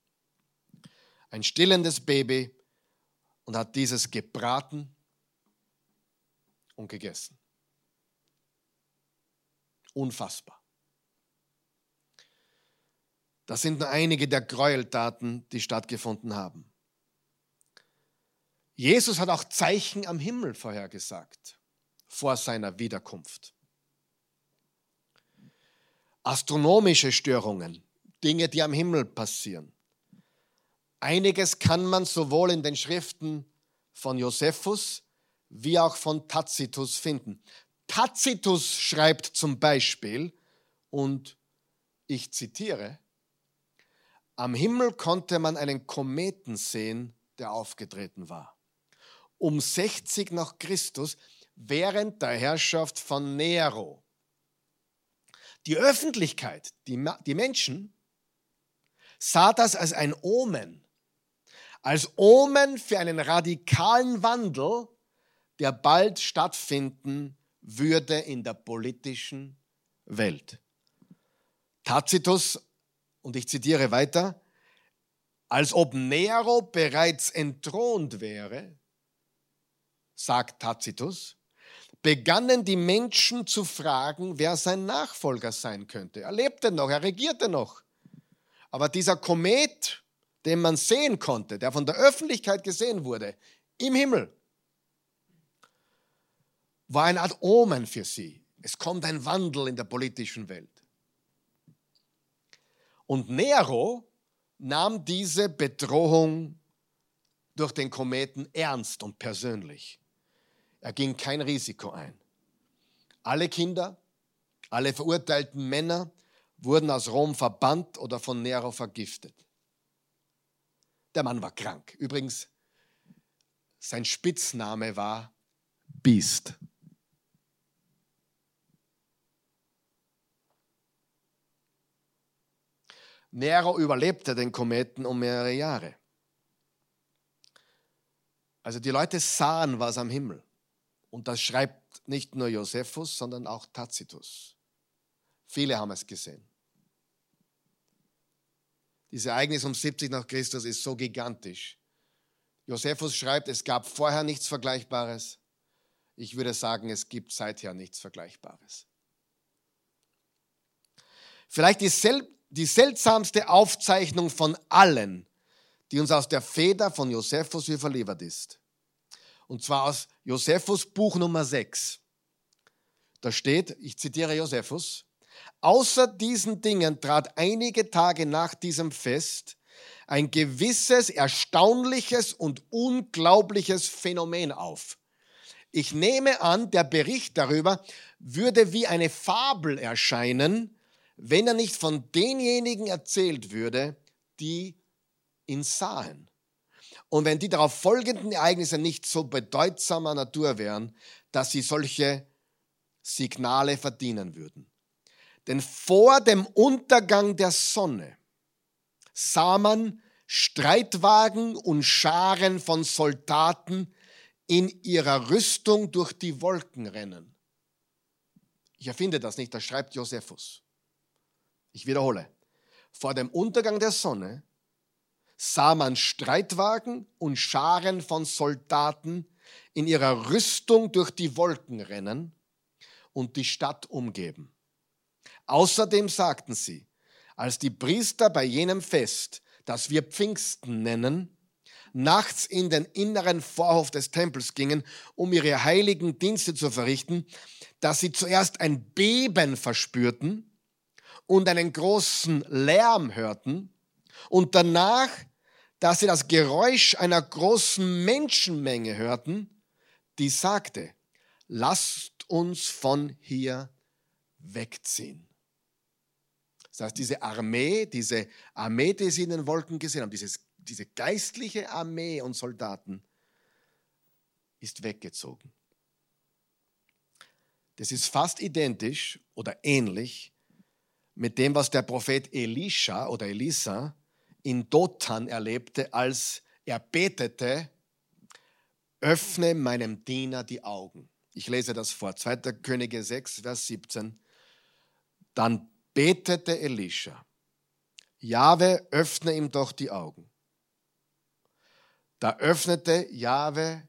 Ein stillendes Baby und hat dieses gebraten und gegessen. Unfassbar. Das sind nur einige der Gräueltaten, die stattgefunden haben. Jesus hat auch Zeichen am Himmel vorhergesagt vor seiner Wiederkunft. Astronomische Störungen, Dinge, die am Himmel passieren. Einiges kann man sowohl in den Schriften von Josephus wie auch von Tacitus finden. Tacitus schreibt zum Beispiel, und ich zitiere, Am Himmel konnte man einen Kometen sehen, der aufgetreten war. Um 60 nach Christus, während der Herrschaft von Nero. Die Öffentlichkeit, die, die Menschen, sah das als ein Omen, als Omen für einen radikalen Wandel, der bald stattfinden würde in der politischen Welt. Tacitus und ich zitiere weiter, als ob Nero bereits entthront wäre, sagt Tacitus, begannen die Menschen zu fragen, wer sein Nachfolger sein könnte. Er lebte noch, er regierte noch. Aber dieser Komet, den man sehen konnte, der von der Öffentlichkeit gesehen wurde, im Himmel, war eine Art Omen für sie. Es kommt ein Wandel in der politischen Welt. Und Nero nahm diese Bedrohung durch den Kometen ernst und persönlich. Er ging kein Risiko ein. Alle Kinder, alle verurteilten Männer wurden aus Rom verbannt oder von Nero vergiftet. Der Mann war krank. Übrigens, sein Spitzname war Beast. Nero überlebte den Kometen um mehrere Jahre. Also die Leute sahen was am Himmel. Und das schreibt nicht nur Josephus, sondern auch Tacitus. Viele haben es gesehen. Dieses Ereignis um 70 nach Christus ist so gigantisch. Josephus schreibt, es gab vorher nichts Vergleichbares. Ich würde sagen, es gibt seither nichts Vergleichbares. Vielleicht die, sel die seltsamste Aufzeichnung von allen, die uns aus der Feder von Josephus überliefert ist. Und zwar aus Josephus Buch Nummer 6. Da steht, ich zitiere Josephus, außer diesen Dingen trat einige Tage nach diesem Fest ein gewisses, erstaunliches und unglaubliches Phänomen auf. Ich nehme an, der Bericht darüber würde wie eine Fabel erscheinen, wenn er nicht von denjenigen erzählt würde, die ihn sahen. Und wenn die darauf folgenden Ereignisse nicht so bedeutsamer Natur wären, dass sie solche Signale verdienen würden. Denn vor dem Untergang der Sonne sah man Streitwagen und Scharen von Soldaten in ihrer Rüstung durch die Wolken rennen. Ich erfinde das nicht, das schreibt Josephus. Ich wiederhole. Vor dem Untergang der Sonne sah man Streitwagen und Scharen von Soldaten in ihrer Rüstung durch die Wolken rennen und die Stadt umgeben. Außerdem sagten sie, als die Priester bei jenem Fest, das wir Pfingsten nennen, nachts in den inneren Vorhof des Tempels gingen, um ihre heiligen Dienste zu verrichten, dass sie zuerst ein Beben verspürten und einen großen Lärm hörten und danach, dass sie das Geräusch einer großen Menschenmenge hörten, die sagte, lasst uns von hier wegziehen. Das heißt, diese Armee, diese Armee, die sie in den Wolken gesehen haben, dieses, diese geistliche Armee und Soldaten, ist weggezogen. Das ist fast identisch oder ähnlich mit dem, was der Prophet Elisha oder Elisa in Dothan erlebte, als er betete, öffne meinem Diener die Augen. Ich lese das vor, 2. Könige 6, Vers 17. Dann betete Elisha, Jahwe, öffne ihm doch die Augen. Da öffnete Jahwe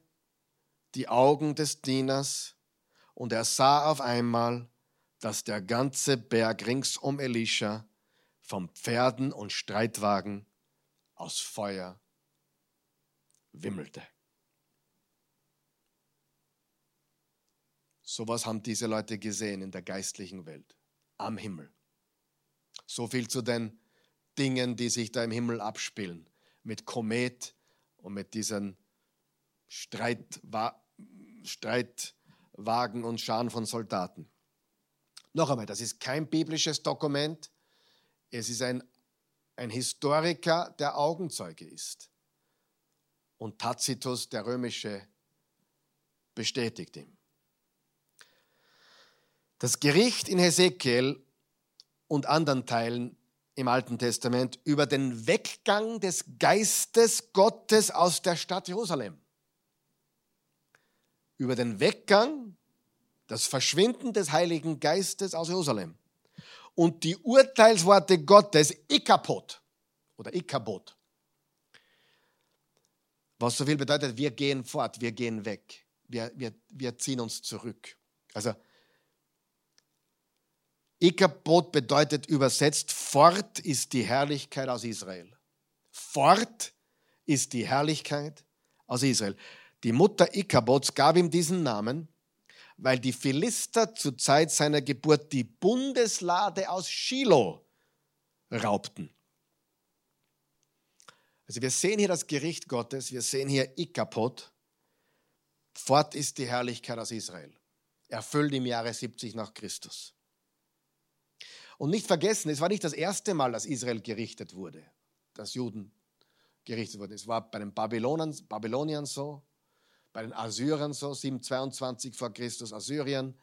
die Augen des Dieners und er sah auf einmal, dass der ganze Berg rings um Elisha von Pferden und Streitwagen aus Feuer wimmelte. Sowas haben diese Leute gesehen in der geistlichen Welt, am Himmel. So viel zu den Dingen, die sich da im Himmel abspielen, mit Komet und mit diesen Streitwa Streitwagen und Scharen von Soldaten. Noch einmal, das ist kein biblisches Dokument. Es ist ein, ein Historiker, der Augenzeuge ist. Und Tacitus, der römische, bestätigt ihm. Das Gericht in Hesekiel und anderen Teilen im Alten Testament über den Weggang des Geistes Gottes aus der Stadt Jerusalem. Über den Weggang, das Verschwinden des Heiligen Geistes aus Jerusalem. Und die Urteilsworte Gottes, Ikapot oder Ikabot. Was so viel bedeutet, wir gehen fort, wir gehen weg, wir, wir, wir ziehen uns zurück. Also Ikabot bedeutet übersetzt, fort ist die Herrlichkeit aus Israel. Fort ist die Herrlichkeit aus Israel. Die Mutter Ikabots gab ihm diesen Namen, weil die Philister zur Zeit seiner Geburt die Bundeslade aus Shiloh raubten. Also wir sehen hier das Gericht Gottes, wir sehen hier Ikapot. Fort ist die Herrlichkeit aus Israel. Erfüllt im Jahre 70 nach Christus. Und nicht vergessen, es war nicht das erste Mal, dass Israel gerichtet wurde, dass Juden gerichtet wurden. Es war bei den Babylonern, Babyloniern so, bei den Assyrern so, 722 vor Christus, Assyrien,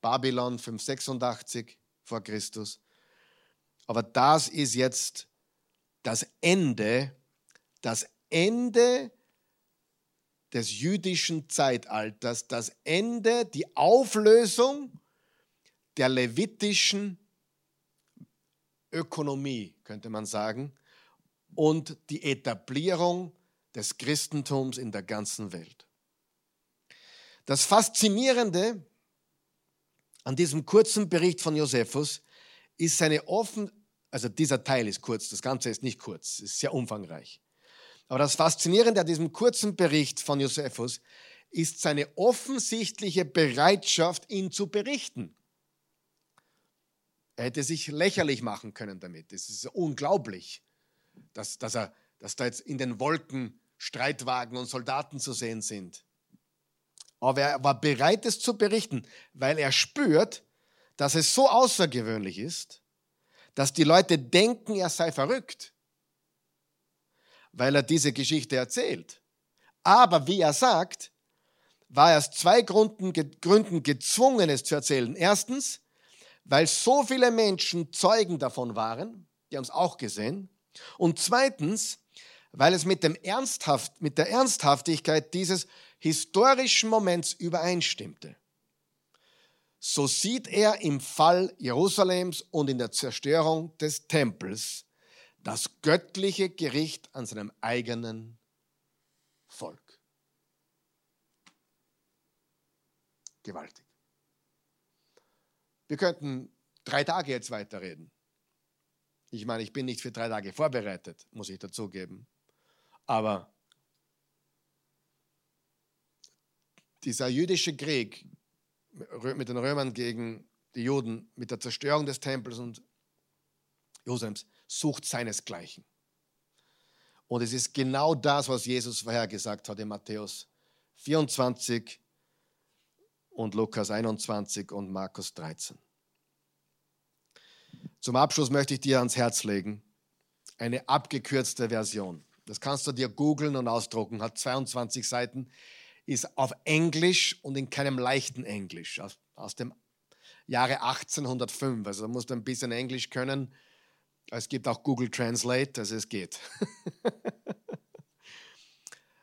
Babylon 586 vor Christus. Aber das ist jetzt das Ende, das Ende des jüdischen Zeitalters, das Ende, die Auflösung der levitischen Ökonomie, könnte man sagen, und die Etablierung des Christentums in der ganzen Welt. Das Faszinierende an diesem kurzen Bericht von Josephus ist seine offen, also dieser Teil ist kurz, das Ganze ist nicht kurz, ist sehr umfangreich. Aber das Faszinierende an diesem kurzen Bericht von Josephus ist seine offensichtliche Bereitschaft, ihn zu berichten. Er hätte sich lächerlich machen können damit. Es ist unglaublich, dass, dass, er, dass da jetzt in den Wolken Streitwagen und Soldaten zu sehen sind. Aber er war bereit, es zu berichten, weil er spürt, dass es so außergewöhnlich ist, dass die Leute denken, er sei verrückt, weil er diese Geschichte erzählt. Aber wie er sagt, war er aus zwei Gründen, gezwungen, es zu erzählen. Erstens, weil so viele Menschen Zeugen davon waren, die haben es auch gesehen. Und zweitens, weil es mit, dem Ernsthaft, mit der Ernsthaftigkeit dieses historischen Moments übereinstimmte. So sieht er im Fall Jerusalems und in der Zerstörung des Tempels das göttliche Gericht an seinem eigenen Volk. Gewaltig. Wir könnten drei Tage jetzt weiterreden. Ich meine, ich bin nicht für drei Tage vorbereitet, muss ich dazugeben. Aber dieser jüdische Krieg mit den Römern gegen die Juden, mit der Zerstörung des Tempels und Jerusalems, sucht seinesgleichen. Und es ist genau das, was Jesus vorhergesagt hat in Matthäus 24, und Lukas 21 und Markus 13. Zum Abschluss möchte ich dir ans Herz legen eine abgekürzte Version. Das kannst du dir googeln und ausdrucken, hat 22 Seiten, ist auf Englisch und in keinem leichten Englisch, aus, aus dem Jahre 1805. Also da musst du ein bisschen Englisch können. Es gibt auch Google Translate, also es geht. *laughs*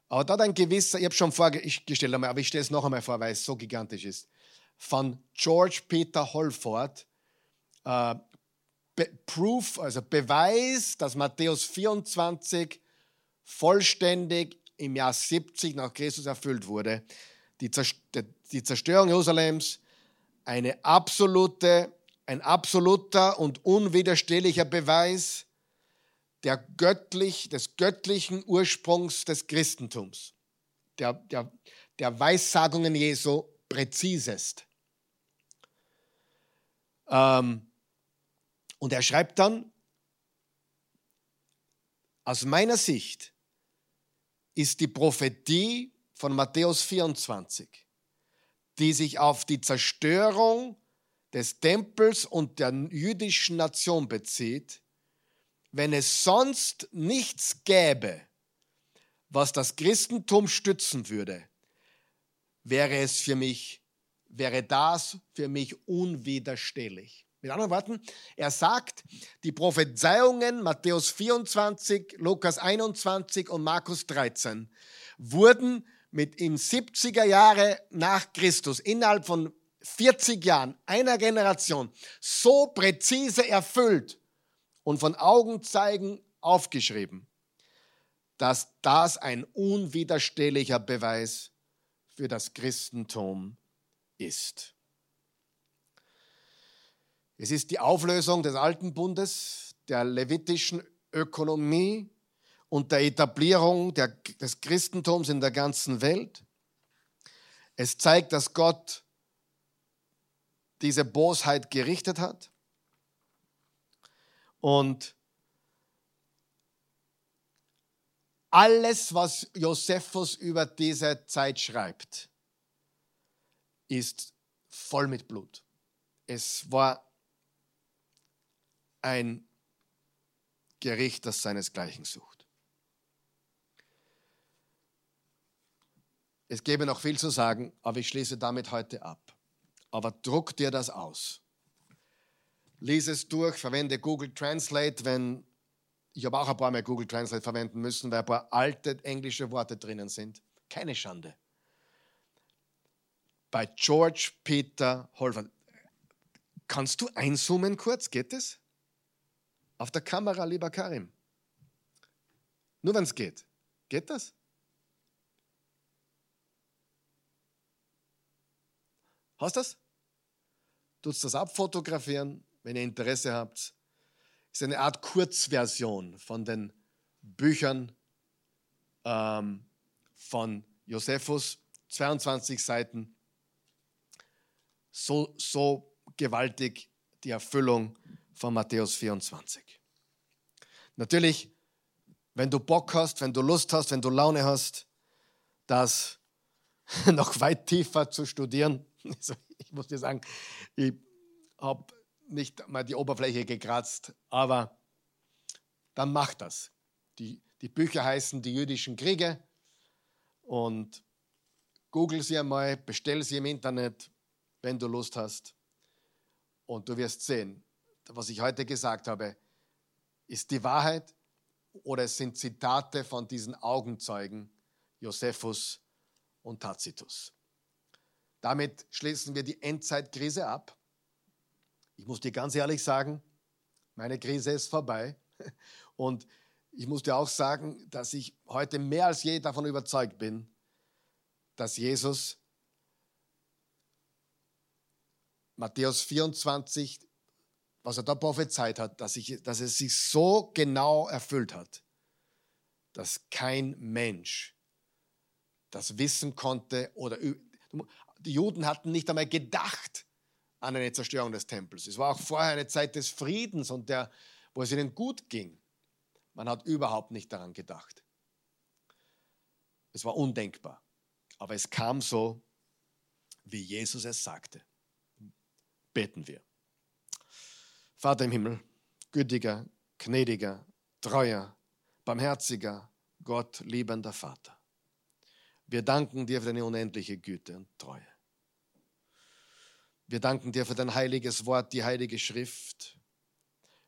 Aber da ein gewisser, ich habe schon vorgestellt, aber ich stelle es noch einmal vor, weil es so gigantisch ist, von George Peter Holford, äh, Proof, also Beweis, dass Matthäus 24 vollständig im Jahr 70 nach Christus erfüllt wurde. Die, Zerstörung Jerusalems, eine absolute, ein absoluter und unwiderstehlicher Beweis, der göttlich, des göttlichen Ursprungs des Christentums, der, der, der Weissagungen Jesu präzisest. Ähm, und er schreibt dann, aus meiner Sicht ist die Prophetie von Matthäus 24, die sich auf die Zerstörung des Tempels und der jüdischen Nation bezieht, wenn es sonst nichts gäbe, was das Christentum stützen würde, wäre es für mich, wäre das für mich unwiderstehlich. Mit anderen Worten, er sagt, die Prophezeiungen Matthäus 24, Lukas 21 und Markus 13 wurden mit in 70er Jahre nach Christus innerhalb von 40 Jahren, einer Generation, so präzise erfüllt und von Augenzeigen aufgeschrieben, dass das ein unwiderstehlicher Beweis für das Christentum ist. Es ist die Auflösung des Alten Bundes, der levitischen Ökonomie und der Etablierung der, des Christentums in der ganzen Welt. Es zeigt, dass Gott diese Bosheit gerichtet hat. Und alles, was Josephus über diese Zeit schreibt, ist voll mit Blut. Es war ein Gericht, das seinesgleichen sucht. Es gäbe noch viel zu sagen, aber ich schließe damit heute ab aber druck dir das aus. Lies es durch, verwende Google Translate, wenn ich habe auch ein paar Mal Google Translate verwenden müssen, weil ein paar alte englische Worte drinnen sind. Keine Schande. Bei George Peter Holford. Kannst du einzoomen kurz? Geht es? Auf der Kamera, lieber Karim. Nur wenn es geht. Geht das? Hast du das? Tut das abfotografieren, wenn ihr Interesse habt. Ist eine Art Kurzversion von den Büchern ähm, von Josephus, 22 Seiten. So, so gewaltig die Erfüllung von Matthäus 24. Natürlich, wenn du Bock hast, wenn du Lust hast, wenn du Laune hast, das *laughs* noch weit tiefer zu studieren, *laughs* Also ich muss dir sagen, ich habe nicht mal die Oberfläche gekratzt, aber dann mach das. Die, die Bücher heißen Die jüdischen Kriege und google sie einmal, bestell sie im Internet, wenn du Lust hast. Und du wirst sehen, was ich heute gesagt habe, ist die Wahrheit oder es sind Zitate von diesen Augenzeugen, Josephus und Tacitus. Damit schließen wir die Endzeitkrise ab. Ich muss dir ganz ehrlich sagen, meine Krise ist vorbei. *laughs* Und ich muss dir auch sagen, dass ich heute mehr als je davon überzeugt bin, dass Jesus Matthäus 24, was er da prophezeit hat, dass, ich, dass es sich so genau erfüllt hat, dass kein Mensch das wissen konnte oder die Juden hatten nicht einmal gedacht an eine Zerstörung des Tempels. Es war auch vorher eine Zeit des Friedens und der, wo es ihnen gut ging. Man hat überhaupt nicht daran gedacht. Es war undenkbar. Aber es kam so, wie Jesus es sagte. Beten wir. Vater im Himmel, gütiger, gnädiger, treuer, barmherziger, Gott liebender Vater. Wir danken dir für deine unendliche Güte und Treue. Wir danken dir für dein heiliges Wort, die heilige Schrift.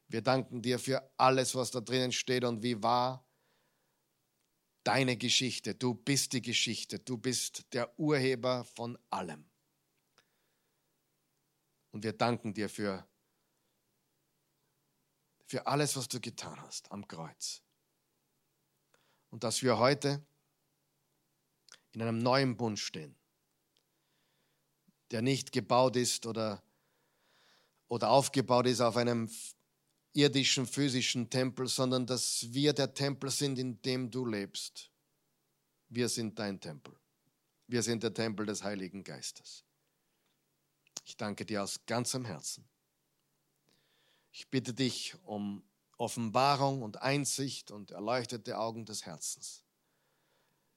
Wir danken dir für alles, was da drinnen steht und wie wahr deine Geschichte. Du bist die Geschichte. Du bist der Urheber von allem. Und wir danken dir für, für alles, was du getan hast am Kreuz. Und dass wir heute in einem neuen Bund stehen der nicht gebaut ist oder, oder aufgebaut ist auf einem irdischen, physischen Tempel, sondern dass wir der Tempel sind, in dem du lebst. Wir sind dein Tempel. Wir sind der Tempel des Heiligen Geistes. Ich danke dir aus ganzem Herzen. Ich bitte dich um Offenbarung und Einsicht und erleuchtete Augen des Herzens.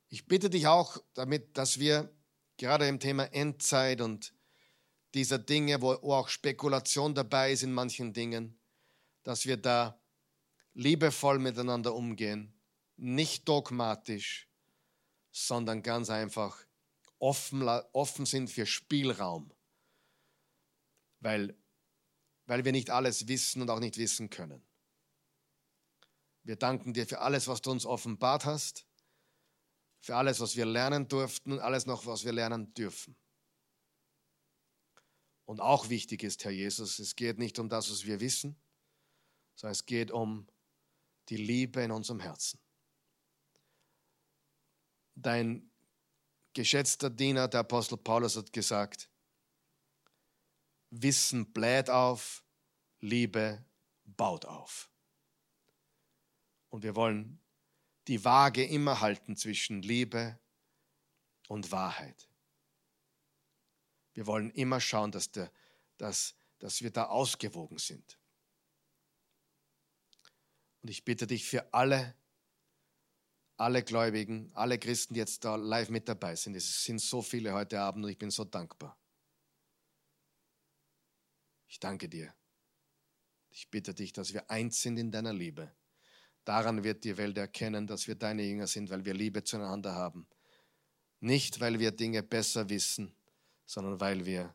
Ich bitte dich auch damit, dass wir gerade im Thema Endzeit und dieser Dinge, wo auch Spekulation dabei ist in manchen Dingen, dass wir da liebevoll miteinander umgehen, nicht dogmatisch, sondern ganz einfach offen, offen sind für Spielraum, weil, weil wir nicht alles wissen und auch nicht wissen können. Wir danken dir für alles, was du uns offenbart hast, für alles, was wir lernen durften und alles noch, was wir lernen dürfen. Und auch wichtig ist, Herr Jesus, es geht nicht um das, was wir wissen, sondern es geht um die Liebe in unserem Herzen. Dein geschätzter Diener, der Apostel Paulus, hat gesagt, Wissen bläht auf, Liebe baut auf. Und wir wollen die Waage immer halten zwischen Liebe und Wahrheit. Wir wollen immer schauen, dass, der, dass, dass wir da ausgewogen sind. Und ich bitte dich für alle, alle Gläubigen, alle Christen, die jetzt da live mit dabei sind. Es sind so viele heute Abend und ich bin so dankbar. Ich danke dir. Ich bitte dich, dass wir eins sind in deiner Liebe. Daran wird die Welt erkennen, dass wir deine Jünger sind, weil wir Liebe zueinander haben. Nicht, weil wir Dinge besser wissen, sondern weil wir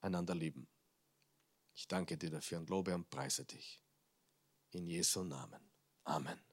einander lieben. Ich danke dir dafür und lobe und preise dich. In Jesu Namen. Amen.